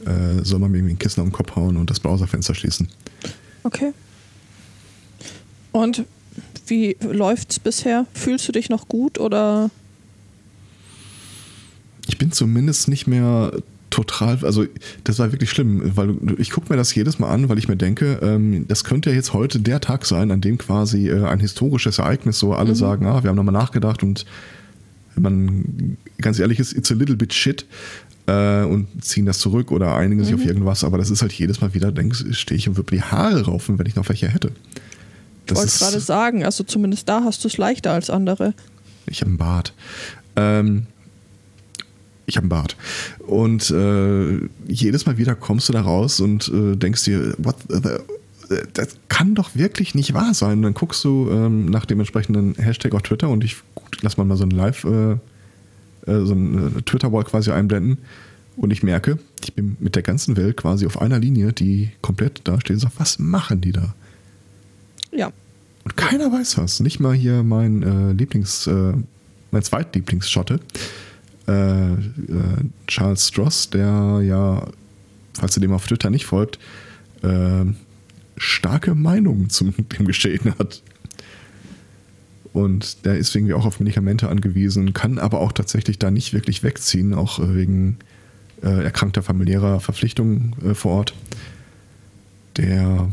äh, soll man mir irgendwie ein Kissen auf den Kopf hauen und das Browserfenster schließen. Okay. Und wie läuft's bisher? Fühlst du dich noch gut oder? Ich bin zumindest nicht mehr total, also das war wirklich schlimm, weil ich gucke mir das jedes Mal an, weil ich mir denke, ähm, das könnte ja jetzt heute der Tag sein, an dem quasi äh, ein historisches Ereignis, so alle mhm. sagen, ah, wir haben nochmal nachgedacht und wenn man ganz ehrlich ist, it's a little bit shit äh, und ziehen das zurück oder einigen sich mhm. auf irgendwas, aber das ist halt jedes Mal wieder, denke stehe ich und würde die Haare raufen, wenn ich noch welche hätte. ich wollte gerade sagen, also zumindest da hast du es leichter als andere. Ich habe einen Bart. Ähm, ich habe einen Bart. Und äh, jedes Mal wieder kommst du da raus und äh, denkst dir, what the, das kann doch wirklich nicht wahr sein. Und dann guckst du ähm, nach dem entsprechenden Hashtag auf Twitter und ich gut, lass mal mal so ein Live, äh, äh so ein äh, Twitter-Wall quasi einblenden. Und ich merke, ich bin mit der ganzen Welt quasi auf einer Linie, die komplett da steht und sagt, was machen die da? Ja. Und keiner weiß was. Nicht mal hier mein äh, Lieblings, äh, mein Zweitlieblingsschotte. Äh, äh, Charles Stross, der ja, falls ihr dem auf Twitter nicht folgt, äh, starke Meinungen zum dem Geschehen hat. Und der ist irgendwie auch auf Medikamente angewiesen, kann aber auch tatsächlich da nicht wirklich wegziehen, auch äh, wegen äh, erkrankter familiärer Verpflichtungen vor Ort. Der,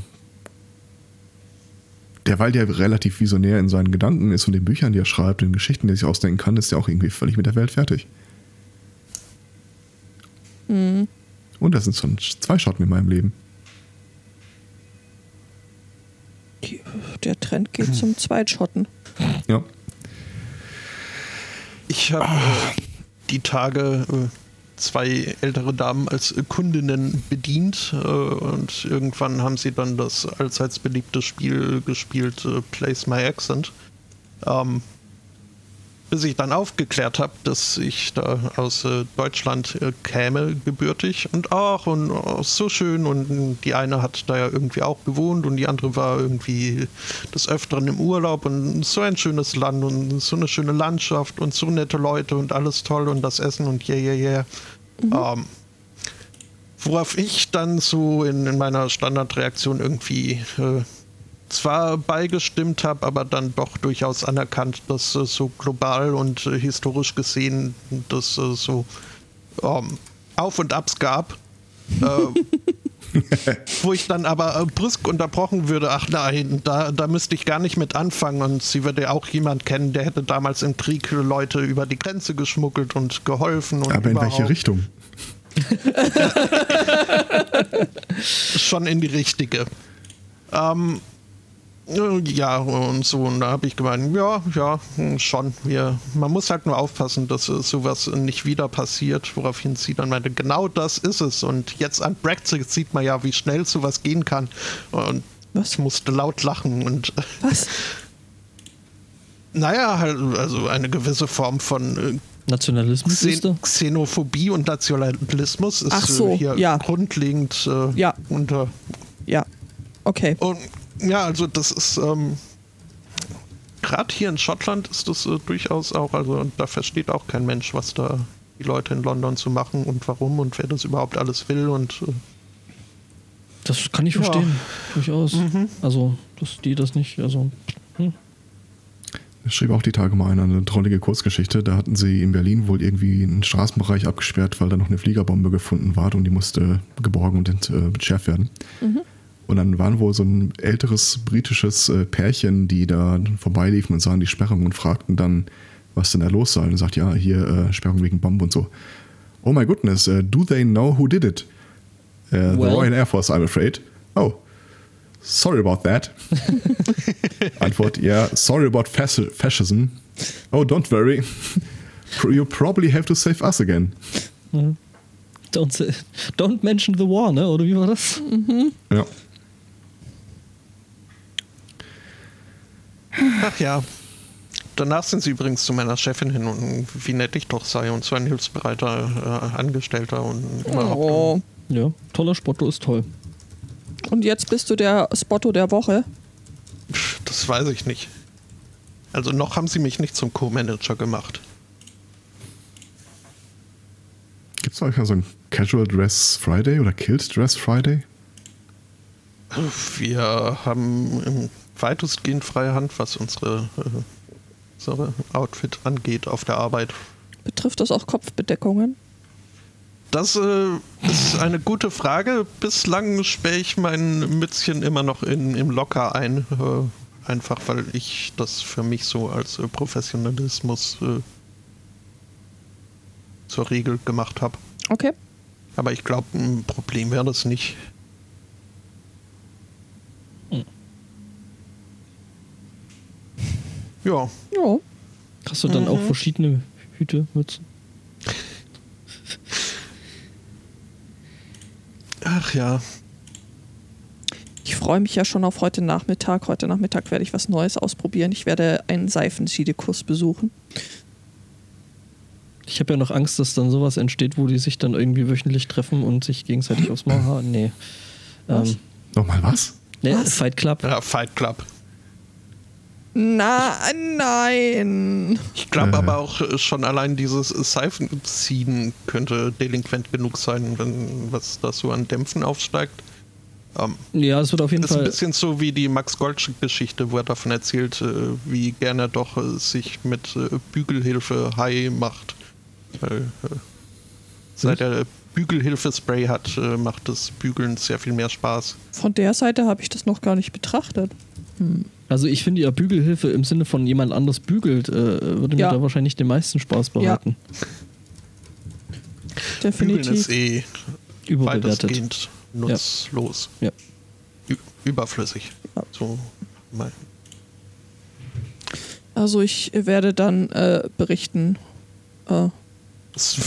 weil der relativ visionär in seinen Gedanken ist und den Büchern, die er schreibt, den Geschichten, die er sich ausdenken kann, ist er auch irgendwie völlig mit der Welt fertig. Mhm. Und das sind schon zwei Schotten in meinem Leben. Der Trend geht mhm. zum Zweitschotten. Ja. Ich habe äh, die Tage äh, zwei ältere Damen als Kundinnen bedient äh, und irgendwann haben sie dann das allseits beliebte Spiel gespielt, äh, Place My Accent. Ähm, bis ich dann aufgeklärt habe, dass ich da aus äh, Deutschland äh, käme, gebürtig. Und ach, und oh, so schön. Und die eine hat da ja irgendwie auch gewohnt und die andere war irgendwie des Öfteren im Urlaub. Und so ein schönes Land und so eine schöne Landschaft und so nette Leute und alles toll und das Essen und yeah, yeah, yeah. Mhm. Ähm, worauf ich dann so in, in meiner Standardreaktion irgendwie äh, zwar beigestimmt habe, aber dann doch durchaus anerkannt, dass äh, so global und äh, historisch gesehen dass äh, so ähm, Auf und Abs gab. Äh, wo ich dann aber äh, brüsk unterbrochen würde, ach nein, da, da müsste ich gar nicht mit anfangen. Und sie würde ja auch jemand kennen, der hätte damals im Krieg Leute über die Grenze geschmuggelt und geholfen. Und aber in welche Richtung? Schon in die richtige. Ähm, ja, und so. Und da habe ich gemeint, ja, ja, schon. Wir, man muss halt nur aufpassen, dass sowas nicht wieder passiert, woraufhin sie dann meinte, genau das ist es. Und jetzt an Brexit sieht man ja, wie schnell sowas gehen kann. Und Was? ich musste laut lachen und. Was? naja, halt, also eine gewisse Form von äh, Nationalismus Xen Xenophobie und Nationalismus ist so, hier ja. grundlegend äh, ja. unter. Ja, okay. Und ja, also das ist ähm, gerade hier in Schottland ist das äh, durchaus auch, also da versteht auch kein Mensch, was da die Leute in London zu machen und warum und wer das überhaupt alles will und äh, das kann ich verstehen, ja. durchaus. Mhm. Also, dass die das nicht, also. Hm. schrieb auch die Tage mal einer eine trollige Kurzgeschichte. Da hatten sie in Berlin wohl irgendwie einen Straßenbereich abgesperrt, weil da noch eine Fliegerbombe gefunden war und die musste geborgen und ent, entschärft werden. Und dann waren wohl so ein älteres britisches äh, Pärchen, die da vorbeiliefen und sahen die Sperrung und fragten dann, was denn da los sei. Und sagt, ja, hier äh, Sperrung wegen Bombe und so. Oh my goodness, uh, do they know who did it? Uh, the Well- Royal Air Force, I'm afraid. Oh, sorry about that. Antwort, ja, sorry about fasc- fascism. Oh, don't worry. You probably have to save us again. Don't, say, don't mention the war, ne? Oder wie war das? Ja. Ach ja. Danach sind sie übrigens zu meiner Chefin hin und wie nett ich doch sei und so ein hilfsbereiter äh, Angestellter und überhaupt. Oh. Ja, toller Spotto ist toll. Und jetzt bist du der Spotto der Woche. Das weiß ich nicht. Also noch haben sie mich nicht zum Co-Manager gemacht. Gibt es eigentlich mal so ein Casual Dress Friday oder Killed Dress Friday? Wir haben weitestgehend freie Hand, was unsere äh, unsere Outfit angeht auf der Arbeit. Betrifft das auch Kopfbedeckungen? Das äh, ist eine gute Frage. Bislang sperre ich mein Mützchen immer noch in, im Locker ein. Äh, einfach weil ich das für mich so als äh, Professionalismus äh, zur Regel gemacht habe. Okay. Aber ich glaube, ein Problem wäre das nicht. Ja, Ja. Hast du dann auch verschiedene Hüte, Mützen? ach ja. Ich freue mich ja schon auf heute Nachmittag. Heute Nachmittag werde ich was Neues ausprobieren. Ich werde einen Seifenschiedekurs besuchen. Ich habe ja noch Angst, dass dann sowas entsteht, wo die sich dann irgendwie wöchentlich treffen und sich gegenseitig aufs Maul hauen. Nee. Was? Ähm, Nochmal was? nee, Was? Fight Club. ja, Fight Club. Na, nein. Ich glaube Äh. aber auch äh, schon allein dieses Seifenziehen könnte delinquent genug sein, wenn was da so an Dämpfen aufsteigt. Ähm, Ja, es wird auf jeden ist ein Fall. bisschen so wie die Max Goldschmidt-Geschichte, wo er davon erzählt, äh, wie gerne er doch äh, sich mit äh, Bügelhilfe high macht. Weil, äh, seit er Bügelhilfe-Spray hat, äh, macht das Bügeln sehr viel mehr Spaß. Von der Seite habe ich das noch gar nicht betrachtet. Also ich finde ja Bügelhilfe im Sinne von jemand anders bügelt, äh, würde Ja. mir da wahrscheinlich den meisten Spaß bereiten. Bügeln Definitiv. ist eh Überbewertet. nutzlos. Ja. Ü überflüssig. Ja. So mein. Also ich werde dann äh, berichten, äh,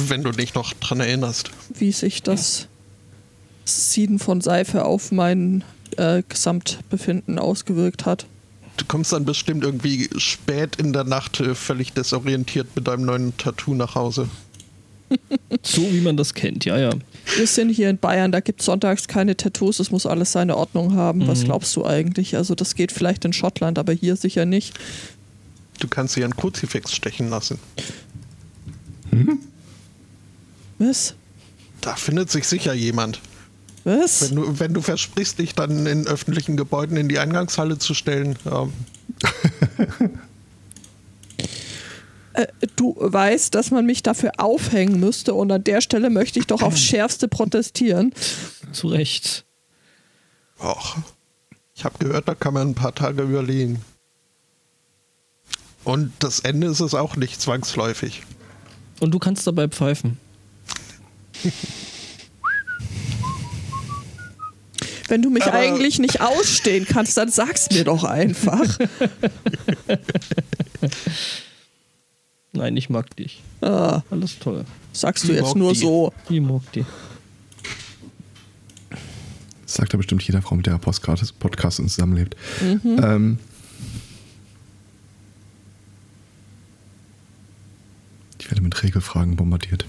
Wenn du dich noch dran erinnerst. wie sich das Sieden von Seife auf mein äh, Gesamtbefinden ausgewirkt hat. Du kommst dann bestimmt irgendwie spät in der Nacht äh, völlig desorientiert mit deinem neuen Tattoo nach Hause. So wie man das kennt, ja, ja. Wir sind hier in Bayern, da gibt es sonntags keine Tattoos, es muss alles seine Ordnung haben. Was Mhm. glaubst du eigentlich? Also das geht vielleicht in Schottland, aber hier sicher nicht. Du kannst dir ein Kruzifix stechen lassen. Was? Da findet sich sicher jemand. Was? Wenn du, wenn du versprichst, dich dann in öffentlichen Gebäuden in die Eingangshalle zu stellen, ähm, Äh, du weißt, dass man mich dafür aufhängen müsste und an der Stelle möchte ich doch aufs Schärfste protestieren. Zu Recht. Och, ich habe gehört, da kann man ein paar Tage überlegen. Und das Ende ist es auch nicht zwangsläufig. Und du kannst dabei pfeifen. Wenn du mich Aber- eigentlich nicht ausstehen kannst, dann sag's mir doch einfach. Nein, ich mag dich. Ah, Alles toll. sagst du Ich jetzt nur die. so. Ich mag dich. Das sagt ja bestimmt jeder Frau, mit der er Podcast, und zusammenlebt. Ähm, ich werde mit Regelfragen bombardiert.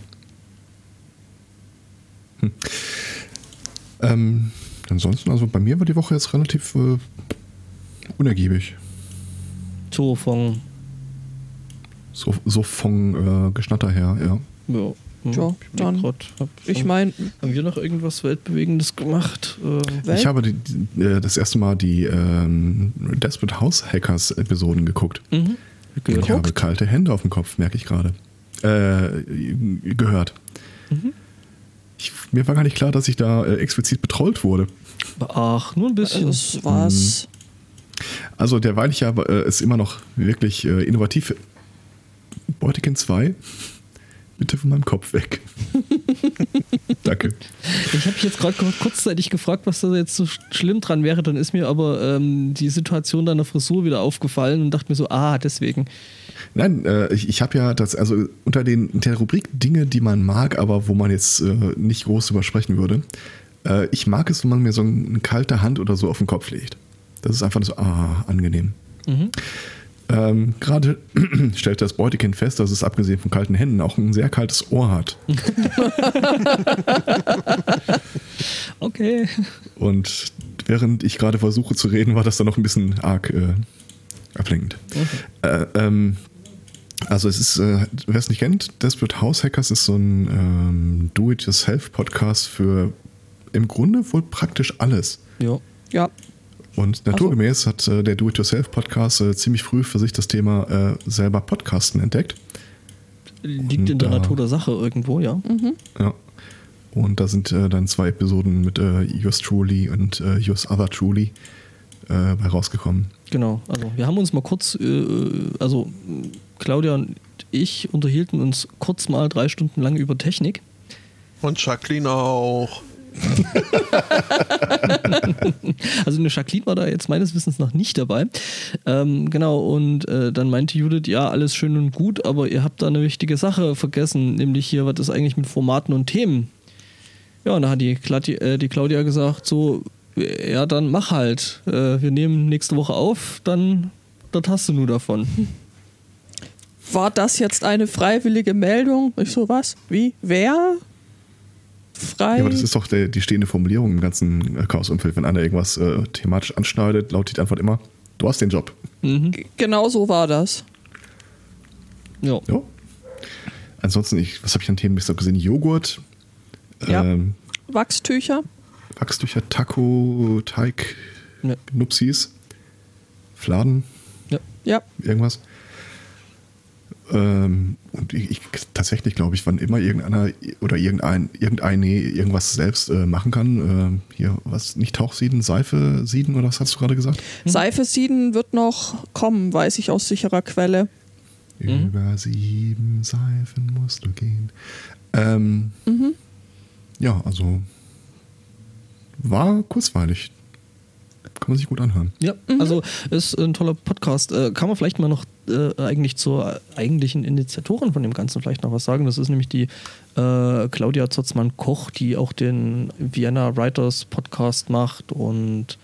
Hm. Ähm, ansonsten, also bei mir war die Woche jetzt relativ äh, unergiebig. So von. So, so von äh, Geschnatter her, ja. Ja, hm, ich dann- Ich meine, haben wir noch irgendwas Weltbewegendes gemacht? Äh, Welt? Ich habe die, die, äh, das erste Mal die ähm, Desperate House Hackers Episoden geguckt. mhm. gehört. Ich habe kalte Hände auf dem Kopf, merke ich gerade. Äh, gehört. Ich, mir war gar nicht klar, dass ich da äh, explizit betrollt wurde. Ach, nur ein bisschen. Das war's. Also derweil ich ja äh, es immer noch wirklich äh, innovativ. Beutekin 2, bitte von meinem Kopf weg. Danke. Ich habe mich jetzt gerade kurzzeitig gefragt, was da jetzt so sch- schlimm dran wäre. Dann ist mir aber ähm, die Situation deiner Frisur wieder aufgefallen und dachte mir so, ah, deswegen. Nein, äh, ich, ich habe ja das, also unter den der Rubrik Dinge, die man mag, aber wo man jetzt äh, nicht groß drüber sprechen würde. Äh, ich mag es, wenn man mir so eine kalte Hand oder so auf den Kopf legt. Das ist einfach so, ah, angenehm. Ähm, Gerade stellt das Beutekind fest, dass es abgesehen von kalten Händen auch ein sehr kaltes Ohr hat. Okay. Und während ich gerade versuche zu reden, war das dann noch ein bisschen arg äh, ablenkend. Äh, ähm, also es ist, äh, wer es nicht kennt, Desperate House Hackers ist so ein ähm, Do-it-yourself-Podcast für im Grunde wohl praktisch alles. Ja. Ja. Und naturgemäß hat äh, der Do-it-yourself-Podcast äh, ziemlich früh für sich das Thema äh, selber Podcasten entdeckt. Liegt in der Und, äh, Natur der Sache irgendwo, ja. Ja. Und da sind äh, dann zwei Episoden mit äh, Yours Truly und äh, Yours Other Truly äh, bei rausgekommen. Genau. Also wir haben uns mal kurz, äh, also äh, Claudia und ich unterhielten uns kurz mal drei Stunden lang über Technik. Und Jacqueline auch. Also eine Jacqueline war da jetzt meines Wissens noch nicht dabei. Ähm, genau, und äh, dann meinte Judith, ja, alles schön und gut, aber ihr habt da eine wichtige Sache vergessen, nämlich hier, was ist eigentlich mit Formaten und Themen? Ja, und da hat die, Claudi äh, die Claudia gesagt, so, ja, dann mach halt. Äh, wir nehmen nächste Woche auf, dann das hast du nur davon. War das jetzt eine freiwillige Meldung? Ich so, was? Wie? Wer? Frei? Ja, aber das ist doch der, die stehende Formulierung im ganzen äh, Chaos-Umfeld. Wenn einer irgendwas äh, thematisch anschneidet, lautet die Antwort immer, du hast den Job. Mhm. genau so war das. Ja. Ja. Ansonsten, ich, was habe ich an Themen bisher gesehen? Joghurt, Ja. ähm, Wachstücher? Wachstücher, Taco, Teig, Ja. Nupsis, Fladen, ja. Ja. irgendwas. Ähm, und ich, ich tatsächlich glaube ich, wann immer irgendeiner oder irgendein, irgendeine irgendwas selbst äh, machen kann, ähm, hier was, nicht Tauchsieden, Seife sieden oder was hast du gerade gesagt? Seife sieden wird noch kommen, weiß ich aus sicherer Quelle. Mhm. Über sieben Seifen musst du gehen. Ähm, Ja, also war kurzweilig. Kann man sich gut anhören. Ja, also ist ein toller Podcast. Äh, kann man vielleicht mal noch äh, eigentlich zur eigentlichen Initiatorin von dem Ganzen vielleicht noch was sagen? Das ist nämlich die äh, Claudia Zotzmann-Koch, die auch den Vienna Writers Podcast macht und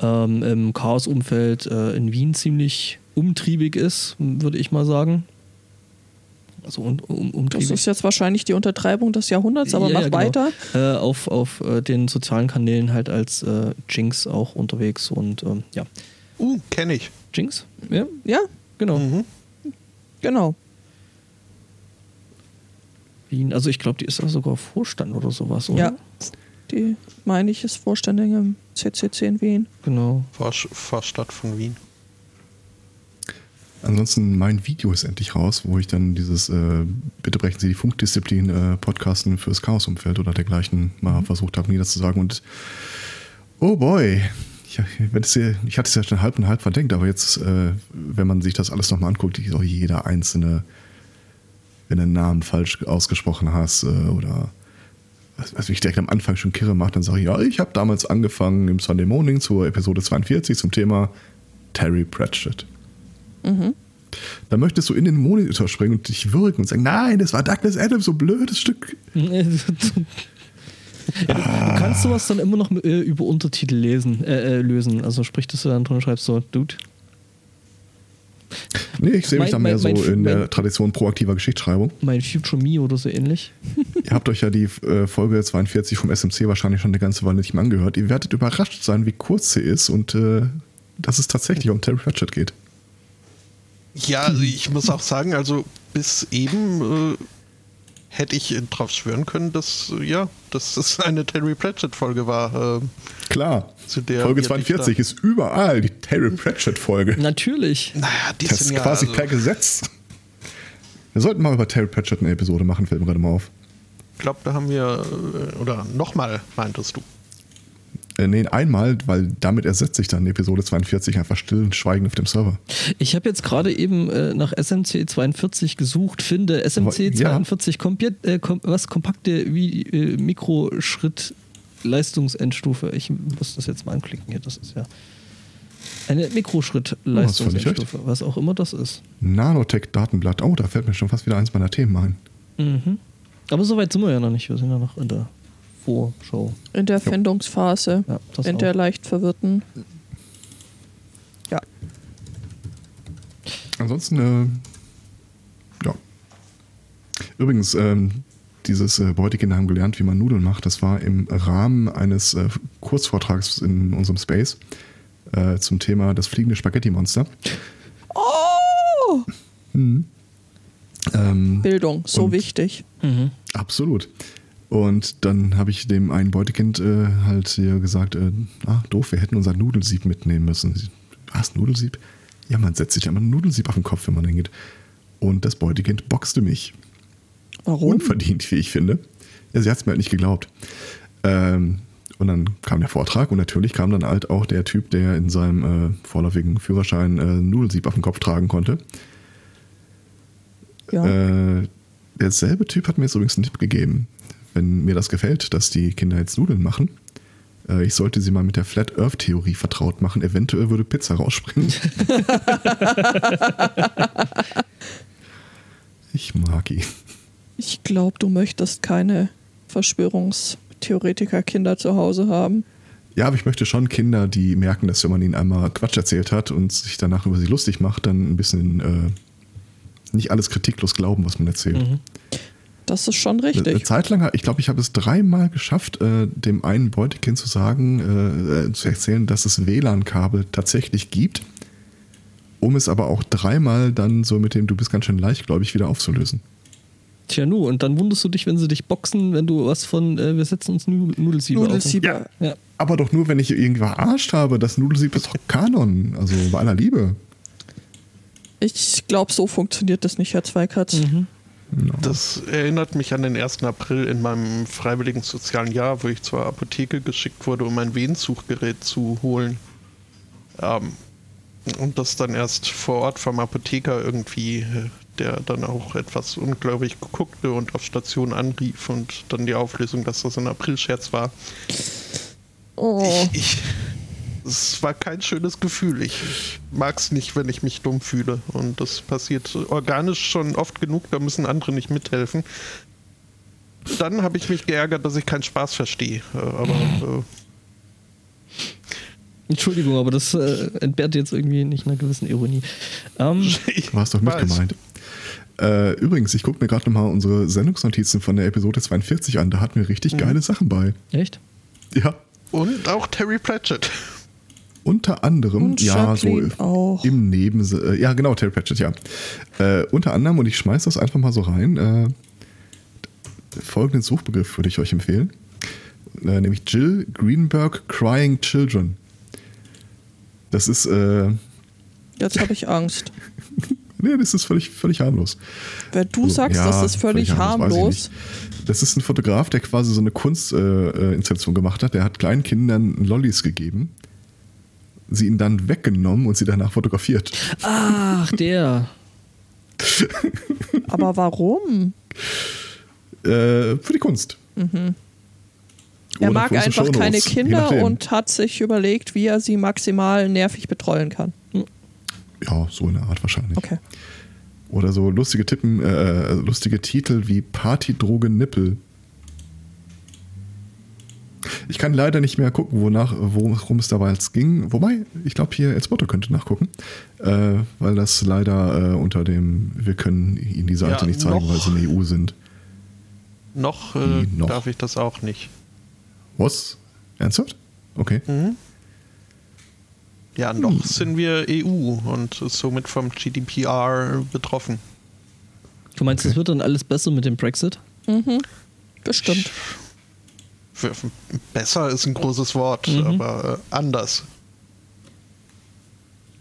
ähm, im Chaos-Umfeld äh, in Wien ziemlich umtriebig ist, würde ich mal sagen. Also um, um, Das ist jetzt wahrscheinlich die Untertreibung des Jahrhunderts, aber Ja, mach ja, genau. weiter. Äh, auf auf äh, den sozialen Kanälen halt als äh, Jinx auch unterwegs und ähm, ja. Uh, kenne ich. Jinx? Ja, Ja, genau. Mhm. genau. Wien. Also ich glaube, die ist ja sogar Vorstand oder sowas, oder? Ja. Die, meine ich, ist Vorständin im CCC in Wien. Genau. Vorsch- Vorstadt von Wien. Ansonsten, mein Video ist endlich raus, wo ich dann dieses äh, Bitte brechen Sie die Funkdisziplin äh, Podcasten fürs Chaos-Umfeld oder dergleichen mal versucht habe, niederzusagen. Und oh boy, ich, hier, ich hatte es ja schon halb und halb verdenkt, aber jetzt, äh, wenn man sich das alles nochmal anguckt, ich, oh, jeder einzelne, wenn du einen Namen falsch ausgesprochen hast äh, oder was, was mich direkt am Anfang schon kirre macht, dann sage ich, ja, ich habe damals angefangen im Sunday Morning zur Episode 42 zum Thema Terry Pratchett. Da möchtest du in den Monitor springen und dich würgen und sagen, nein, das war Douglas Adams, so blödes Stück. Ja, du, du kannst sowas dann immer noch äh, über Untertitel lesen, äh, äh, lösen. Also sprich, dass du dann drin schreibst, so, Dude. Nee, ich sehe mich da Mein- mehr mein- so mein- in der Tradition proaktiver Geschichtsschreibung. Mein Future Me oder so ähnlich. Ihr habt euch ja die äh, Folge 42 vom SMC wahrscheinlich schon eine ganze Weile nicht mehr angehört. Ihr werdet überrascht sein, wie kurz sie ist und äh, dass es tatsächlich um Terry Pratchett geht. Ja, also ich muss auch sagen, also bis eben äh, hätte ich drauf schwören können, dass ja, dass es eine Terry Pratchett-Folge war. ähm, Klar. Zu der Folge wir nicht 42 ist überall die Terry Pratchett-Folge. Natürlich. Naja, die Das ist sind ja, quasi also, per Gesetz. Wir sollten mal über Terry Pratchett eine Episode machen, fällt mir gerade mal auf. Ich glaube, da haben wir, äh, oder nochmal, meintest du. Äh, nee, einmal, weil damit ersetze ich dann Episode 42 einfach still und schweigend auf dem Server. Ich habe jetzt gerade eben äh, nach SMC 42 gesucht, finde SMC Aber, ja. 42 kompiert, äh, kom was kompakte wie äh, Mikroschritt Leistungsendstufe. Ich muss das jetzt mal anklicken hier, das ist ja eine Mikroschritt Oh, was auch immer das ist. Nanotech-Datenblatt. Oh, da fällt mir schon fast wieder eins meiner Themen ein. Mhm. Aber so weit sind wir ja noch nicht, wir sind ja noch in der Vorschau. In der Findungsphase. Ja, das in auch. der leicht verwirrten. Ja. Ansonsten, äh, ja. Übrigens, ähm, dieses äh, Beutekinder haben gelernt, wie man Nudeln macht. Das war im Rahmen eines äh, Kurzvortrags in unserem Space äh, zum Thema das fliegende Spaghetti-Monster. Oh! Ähm, Bildung, so Und- wichtig. Mhm. Absolut. Und dann habe ich dem einen Beutekind äh, halt hier gesagt, äh, ah, doof, wir hätten unser Nudelsieb mitnehmen müssen. Was, Nudelsieb? Ja, man setzt sich ja immer ein Nudelsieb auf den Kopf, wenn man hingeht. Und das Beutekind boxte mich. Warum? Unverdient, wie ich finde. Ja, sie hat es mir halt nicht geglaubt. Ähm, und dann kam der Vortrag und natürlich kam dann halt auch der Typ, der in seinem äh, vorläufigen Führerschein äh, Nudelsieb auf dem Kopf tragen konnte. Ja. Äh, derselbe Typ hat mir jetzt übrigens einen Tipp gegeben. Wenn mir das gefällt, dass die Kinder jetzt Nudeln machen, äh, ich sollte sie mal mit der Flat Earth Theorie vertraut machen. Eventuell würde Pizza rausspringen. ich mag ihn. Ich glaube, du möchtest keine Verschwörungstheoretiker-Kinder zu Hause haben. Ja, aber ich möchte schon Kinder, die merken, dass wenn man ihnen einmal Quatsch erzählt hat und sich danach über sie lustig macht, dann ein bisschen äh, nicht alles kritiklos glauben, was man erzählt. Mhm. Das ist schon Eine richtig. Zeit lang, ich glaube, ich habe es dreimal geschafft, äh, dem einen Beutekind zu sagen, äh, äh, zu erzählen, dass es WLAN-Kabel tatsächlich gibt, um es aber auch dreimal dann so mit dem Du bist ganz schön leichtgläubig wieder aufzulösen. Tja, nu, und dann wunderst du dich, wenn sie dich boxen, wenn du was von, äh, wir setzen uns Nu- Nudelsiebe auf. Nudelsieber. Ja. Aber doch nur, wenn ich irgendwie verarscht habe, das Nudelsieb ist doch Kanon, also bei aller Liebe. Ich glaube, so funktioniert das nicht, Herr Zweikatz. Mhm. Das erinnert mich an den 1. April in meinem freiwilligen sozialen Jahr, wo ich zur Apotheke geschickt wurde, um ein Venensuchgerät zu holen. Ähm, und das dann erst vor Ort vom Apotheker irgendwie, der dann auch etwas unglaublich guckte und auf Station anrief und dann die Auflösung, dass das ein Aprilscherz war. Oh. Ich, ich, es war kein schönes Gefühl. Ich, mag es nicht, wenn ich mich dumm fühle. Und das passiert organisch schon oft genug, da müssen andere nicht mithelfen. Dann habe ich mich geärgert, dass ich keinen Spaß verstehe. Äh, Aber äh, Entschuldigung, aber das äh, entbehrt jetzt irgendwie nicht einer gewissen Ironie. Ähm, ich Du hast doch mitgemeint. Äh, übrigens, ich gucke mir gerade nochmal unsere Sendungsnotizen von der Episode 42 an. Da hatten wir richtig geile Sachen bei. echt? Ja, Und auch Terry Pratchett. Unter anderem, Und ja, so auch. im Neben, äh, ja genau, Terry Pratchett, ja. Äh, unter anderem, und ich schmeiß das einfach mal so rein, äh, folgenden Suchbegriff würde ich euch empfehlen, äh, nämlich Jill Greenberg Crying Children. Das ist, äh, Jetzt habe ich Angst. nee, das ist völlig, völlig harmlos. Wenn du So, sagst, ja, das ist völlig, ich harmlos, nicht. Das ist ein Fotograf, der quasi so eine Kunstinstallation äh, Installation gemacht hat. Der hat kleinen Kindern Lollis gegeben, sie ihnen dann weggenommen und sie danach fotografiert. Ach, der. aber warum? Äh, für die Kunst. Er Oder mag einfach keine Shownotes, Kinder und hat sich überlegt, wie er sie maximal nervig betreuen kann. Ja, so in der Art wahrscheinlich. Okay. Oder so lustige Tippen, äh, lustige Titel wie Partydroge Nippel. Ich kann leider nicht mehr gucken, wonach, worum es dabei jetzt ging. Wobei, ich glaube hier Elspoto könnte nachgucken, äh, weil das leider äh, unter dem, wir können Ihnen die Seite Ja, nicht zeigen, noch. weil sie in der EU sind. Noch, äh, noch? darf ich das auch nicht. Was? Ernsthaft? Okay. Mhm. Ja, noch sind wir EU und somit vom GDPR betroffen. Du meinst, es Okay. wird dann alles besser mit dem Brexit? Bestimmt. Für- Besser ist ein großes Wort, Mhm. aber äh, anders.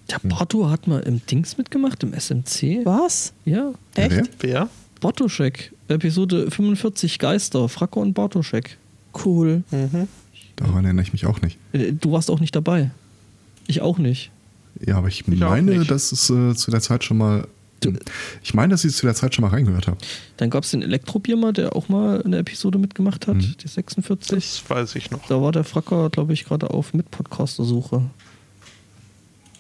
Der Barto hat mal im Dings mitgemacht, im SMC. Was? Ja. Echt? wer? Bartoschek, Episode 45 Geister, Fracke und Bartoschek. Cool. Mhm. Daran erinnere ich mich auch nicht. Äh, Du warst auch nicht dabei. Ich auch nicht. Ja, aber ich, Ich meine, dass es äh, zu der Zeit schon mal. Ich meine, dass ich zu der Zeit schon mal reingehört habe. Dann gab es den Elektrobiermer, der auch mal eine Episode mitgemacht hat, Mhm. die 46. Das weiß ich noch. Da war der Fracker, glaube ich, gerade auf Mit-Podcaster-Suche.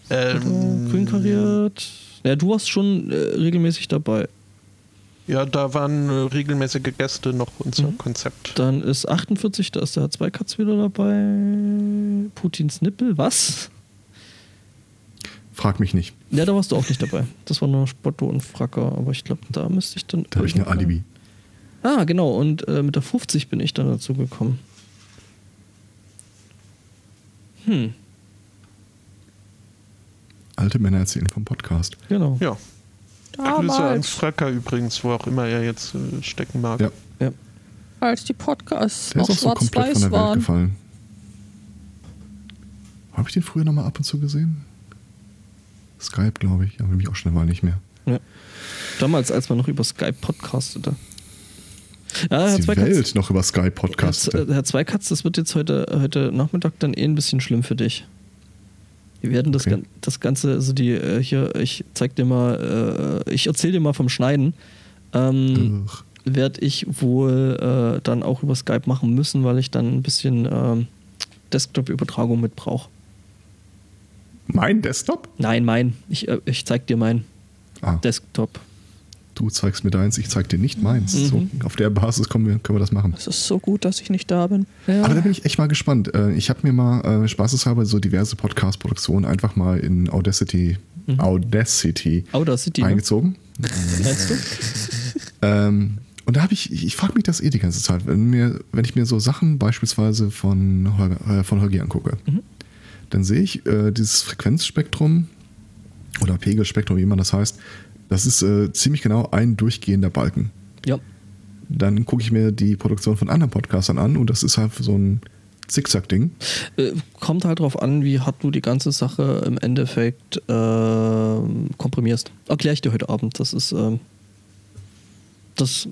Ähm, Grün kariert. Ja, du warst schon äh, regelmäßig dabei. Ja, da waren äh, regelmäßige Gäste noch unser Mhm. Konzept. Dann ist 48, da ist der H2-Katz wieder dabei. Putins Nippel, was? Frag mich nicht. Ja, da warst du auch nicht dabei. Das war nur Spotto und Fracker, aber ich glaube, da müsste ich dann. Da habe ich eine Alibi. Ah, genau, und äh, mit der 50 bin ich dann dazu gekommen. Hm, Alte Männer erzählen vom Podcast. genau. Ja. Grüße an Damals, Fracker übrigens, wo auch immer er jetzt äh, stecken mag. Ja, Ja. als die Podcasts der noch ist auch so komplett von schwarz-weiß der Welt waren. gefallen. Habe ich den früher noch mal ab und zu gesehen? Skype, glaube ich, aber mich auch schon eine Weile nicht mehr. Ja. Damals, als man noch über Skype podcastete. Ja, Herr die Zweikatz, Welt noch über Skype Herr, podcastet. Z- Herr Zweikatz, das wird jetzt heute, heute Nachmittag dann eh ein bisschen schlimm für dich. Wir werden das, Okay. Das Ganze, also die äh, hier, ich zeig dir mal, äh, ich erzähl dir mal vom Schneiden. Ähm, werde ich wohl äh, dann auch über Skype machen müssen, weil ich dann ein bisschen ähm, Desktop-Übertragung mit brauche. Mein Desktop? Nein, mein. Ich, äh, ich zeig dir mein Ah, Desktop. du zeigst mir deins, ich zeig dir nicht meins. Mhm. So, auf der Basis können wir, können wir das machen. Es ist so gut, dass ich nicht da bin. Ja. Aber da bin ich echt mal gespannt. Äh, Ich habe mir mal äh, spaßeshalber so diverse Podcast-Produktionen einfach mal in Audacity, Mhm. Audacity Outer City, ne? eingezogen. meinst du? Ähm, und da habe ich, ich, ich frage mich das eh die ganze Zeit, wenn, mir, wenn ich mir so Sachen beispielsweise von Holger, äh, von Holgi angucke, Mhm. Dann sehe ich äh, dieses Frequenzspektrum oder Pegelspektrum, wie man das heißt, das ist äh, ziemlich genau ein durchgehender Balken. Ja. Dann gucke ich mir die Produktion von anderen Podcastern an und das ist halt so ein Zickzack-Ding. Äh, kommt halt drauf an, wie hart du die ganze Sache im Endeffekt ähm, komprimierst. Erkläre ich dir heute Abend. Das ist, ähm, das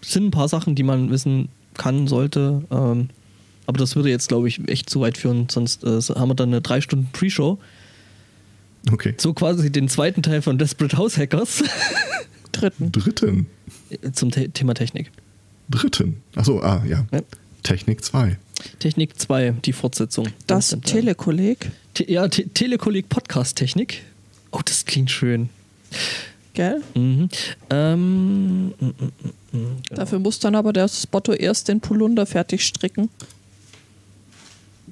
sind ein paar Sachen, die man wissen kann, sollte. Ähm, aber das würde jetzt, glaube ich, echt zu weit führen. Sonst äh, haben wir dann eine drei Stunden Pre-Show. Okay. So quasi den zweiten Teil von Desperate House Hackers Dritten. Dritten. zum The Thema Technik. Dritten. Achso, ah, ja. Ja. Technik 2. Technik 2, die Fortsetzung. Das. Telekolleg, Te ja, Te Telekolleg Podcast Technik. Oh, das klingt schön. gell? Mhm. Ähm, mm, mm, mm, genau. Dafür muss dann aber der Spotto erst den Polunder fertig stricken.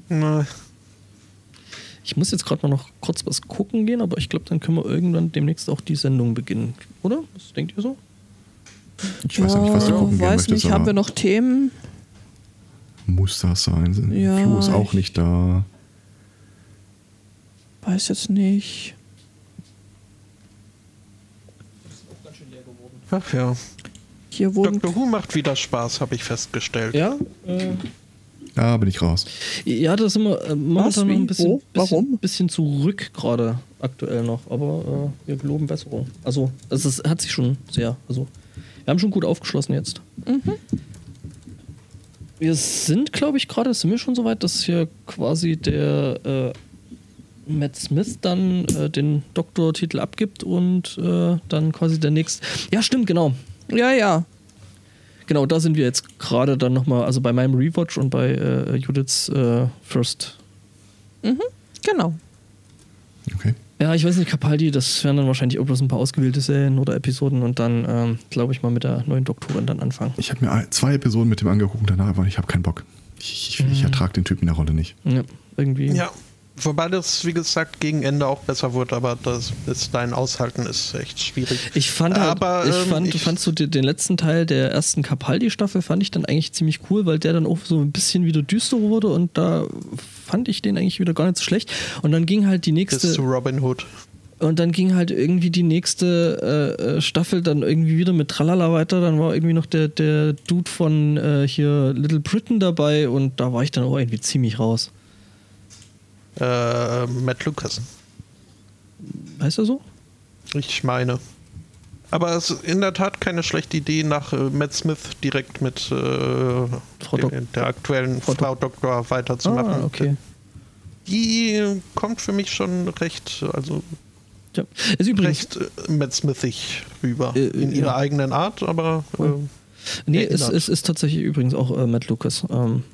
Na, Ich muss jetzt gerade mal noch kurz was gucken gehen, aber ich glaube, dann können wir irgendwann demnächst auch die Sendung beginnen. Oder? Was denkt ihr so? Ich weiß ja nicht, was du gucken gehen weiß möchtest, nicht, haben wir noch Themen? muss das sein? Ja, Flo ist auch ich- nicht da. Weiß jetzt nicht. ach ja. Hier wurden Dr. Who macht wieder Spaß, habe ich festgestellt. Ja, äh, Da bin ich raus. ja, da sind wir äh, momentan noch ein bisschen, bisschen, Warum? bisschen zurück gerade aktuell noch, aber äh, wir geloben Besserung. Also, es ist, hat sich schon sehr, also, wir haben schon gut aufgeschlossen jetzt. Wir sind, glaube ich, gerade, sind wir schon so weit, dass hier quasi der äh, Matt Smith dann äh, den Doktortitel abgibt und äh, dann quasi der nächste. Ja, stimmt, genau. Ja, ja. Genau, da sind wir jetzt gerade dann nochmal, also bei meinem Rewatch und bei äh, Judiths äh, First. Genau. Okay. Ja, ich weiß nicht, Capaldi, das wären dann wahrscheinlich auch bloß ein paar ausgewählte Serien oder Episoden und dann, ähm, glaube ich, mal mit der neuen Doktorin dann anfangen. Ich habe mir zwei Episoden mit dem angeguckt und danach aber ich habe keinen Bock. Ich, ich, Mhm. ich ertrage den Typen in der Rolle nicht. Ja, irgendwie. Ja, wobei das, wie gesagt, gegen Ende auch besser wurde, aber das ist dein Aushalten ist echt schwierig. Ich fand halt, Aber, ich ähm, fand, ich- fand so den, den letzten Teil der ersten Capaldi-Staffel fand ich dann eigentlich ziemlich cool, weil der dann auch so ein bisschen wieder düster wurde und da fand ich den eigentlich wieder gar nicht so schlecht. Und dann ging halt die Bis nächste. zu Robin Hood. Und dann ging halt irgendwie die nächste äh, äh, Staffel dann irgendwie wieder mit Tralala weiter. Dann war irgendwie noch der, der Dude von äh, hier Little Britain dabei und da war ich dann auch irgendwie ziemlich raus. Äh, Matt Lucas. Heißt er so? Ich meine. Aber es ist in der Tat keine schlechte Idee, nach äh, Matt Smith direkt mit äh, Frau der, aktuellen Frau Frau, Doktor weiterzumachen. Ah, okay. Die kommt für mich schon recht, also Ja. Ist übrigens, recht äh, Matt Smithig rüber. Äh, in ja. ihrer eigenen Art, aber äh, nee, es, es ist tatsächlich übrigens auch äh, Matt Lucas. Ähm,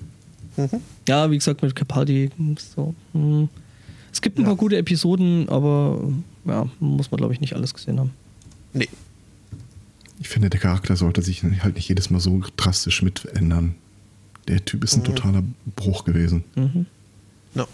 mhm. ja, wie gesagt, mit Capaldi. So, hm. Es gibt ein Ja. paar gute Episoden, aber ja, muss man, glaube ich, nicht alles gesehen haben. nee. Ich finde, der Charakter sollte sich halt nicht jedes Mal so drastisch mit ändern. Der Typ ist ein Mhm. totaler Bruch gewesen. Mhm. No.